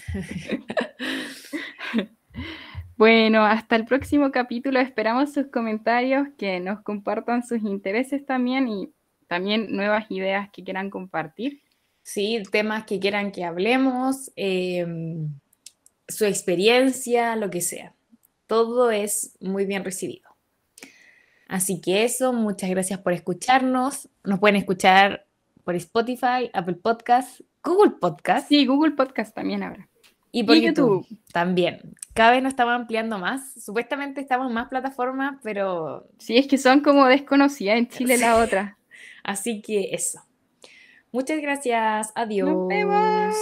bueno, hasta el próximo capítulo. Esperamos sus comentarios, que nos compartan sus intereses también y también nuevas ideas que quieran compartir. Sí, temas que quieran que hablemos, em, su experiencia, lo que sea. Todo es muy bien recibido. Así que eso, muchas gracias por escucharnos. Nos pueden escuchar por Spotify, Apple Podcast, Google Podcast. Sí, Google Podcast también ahora. Y por YouTube, también. Cada vez nos estamos ampliando más. Supuestamente estamos en más plataformas, pero... Sí, es que son como desconocidas en Chile la otra. Así que eso. Muchas gracias. Adiós. Nos vemos.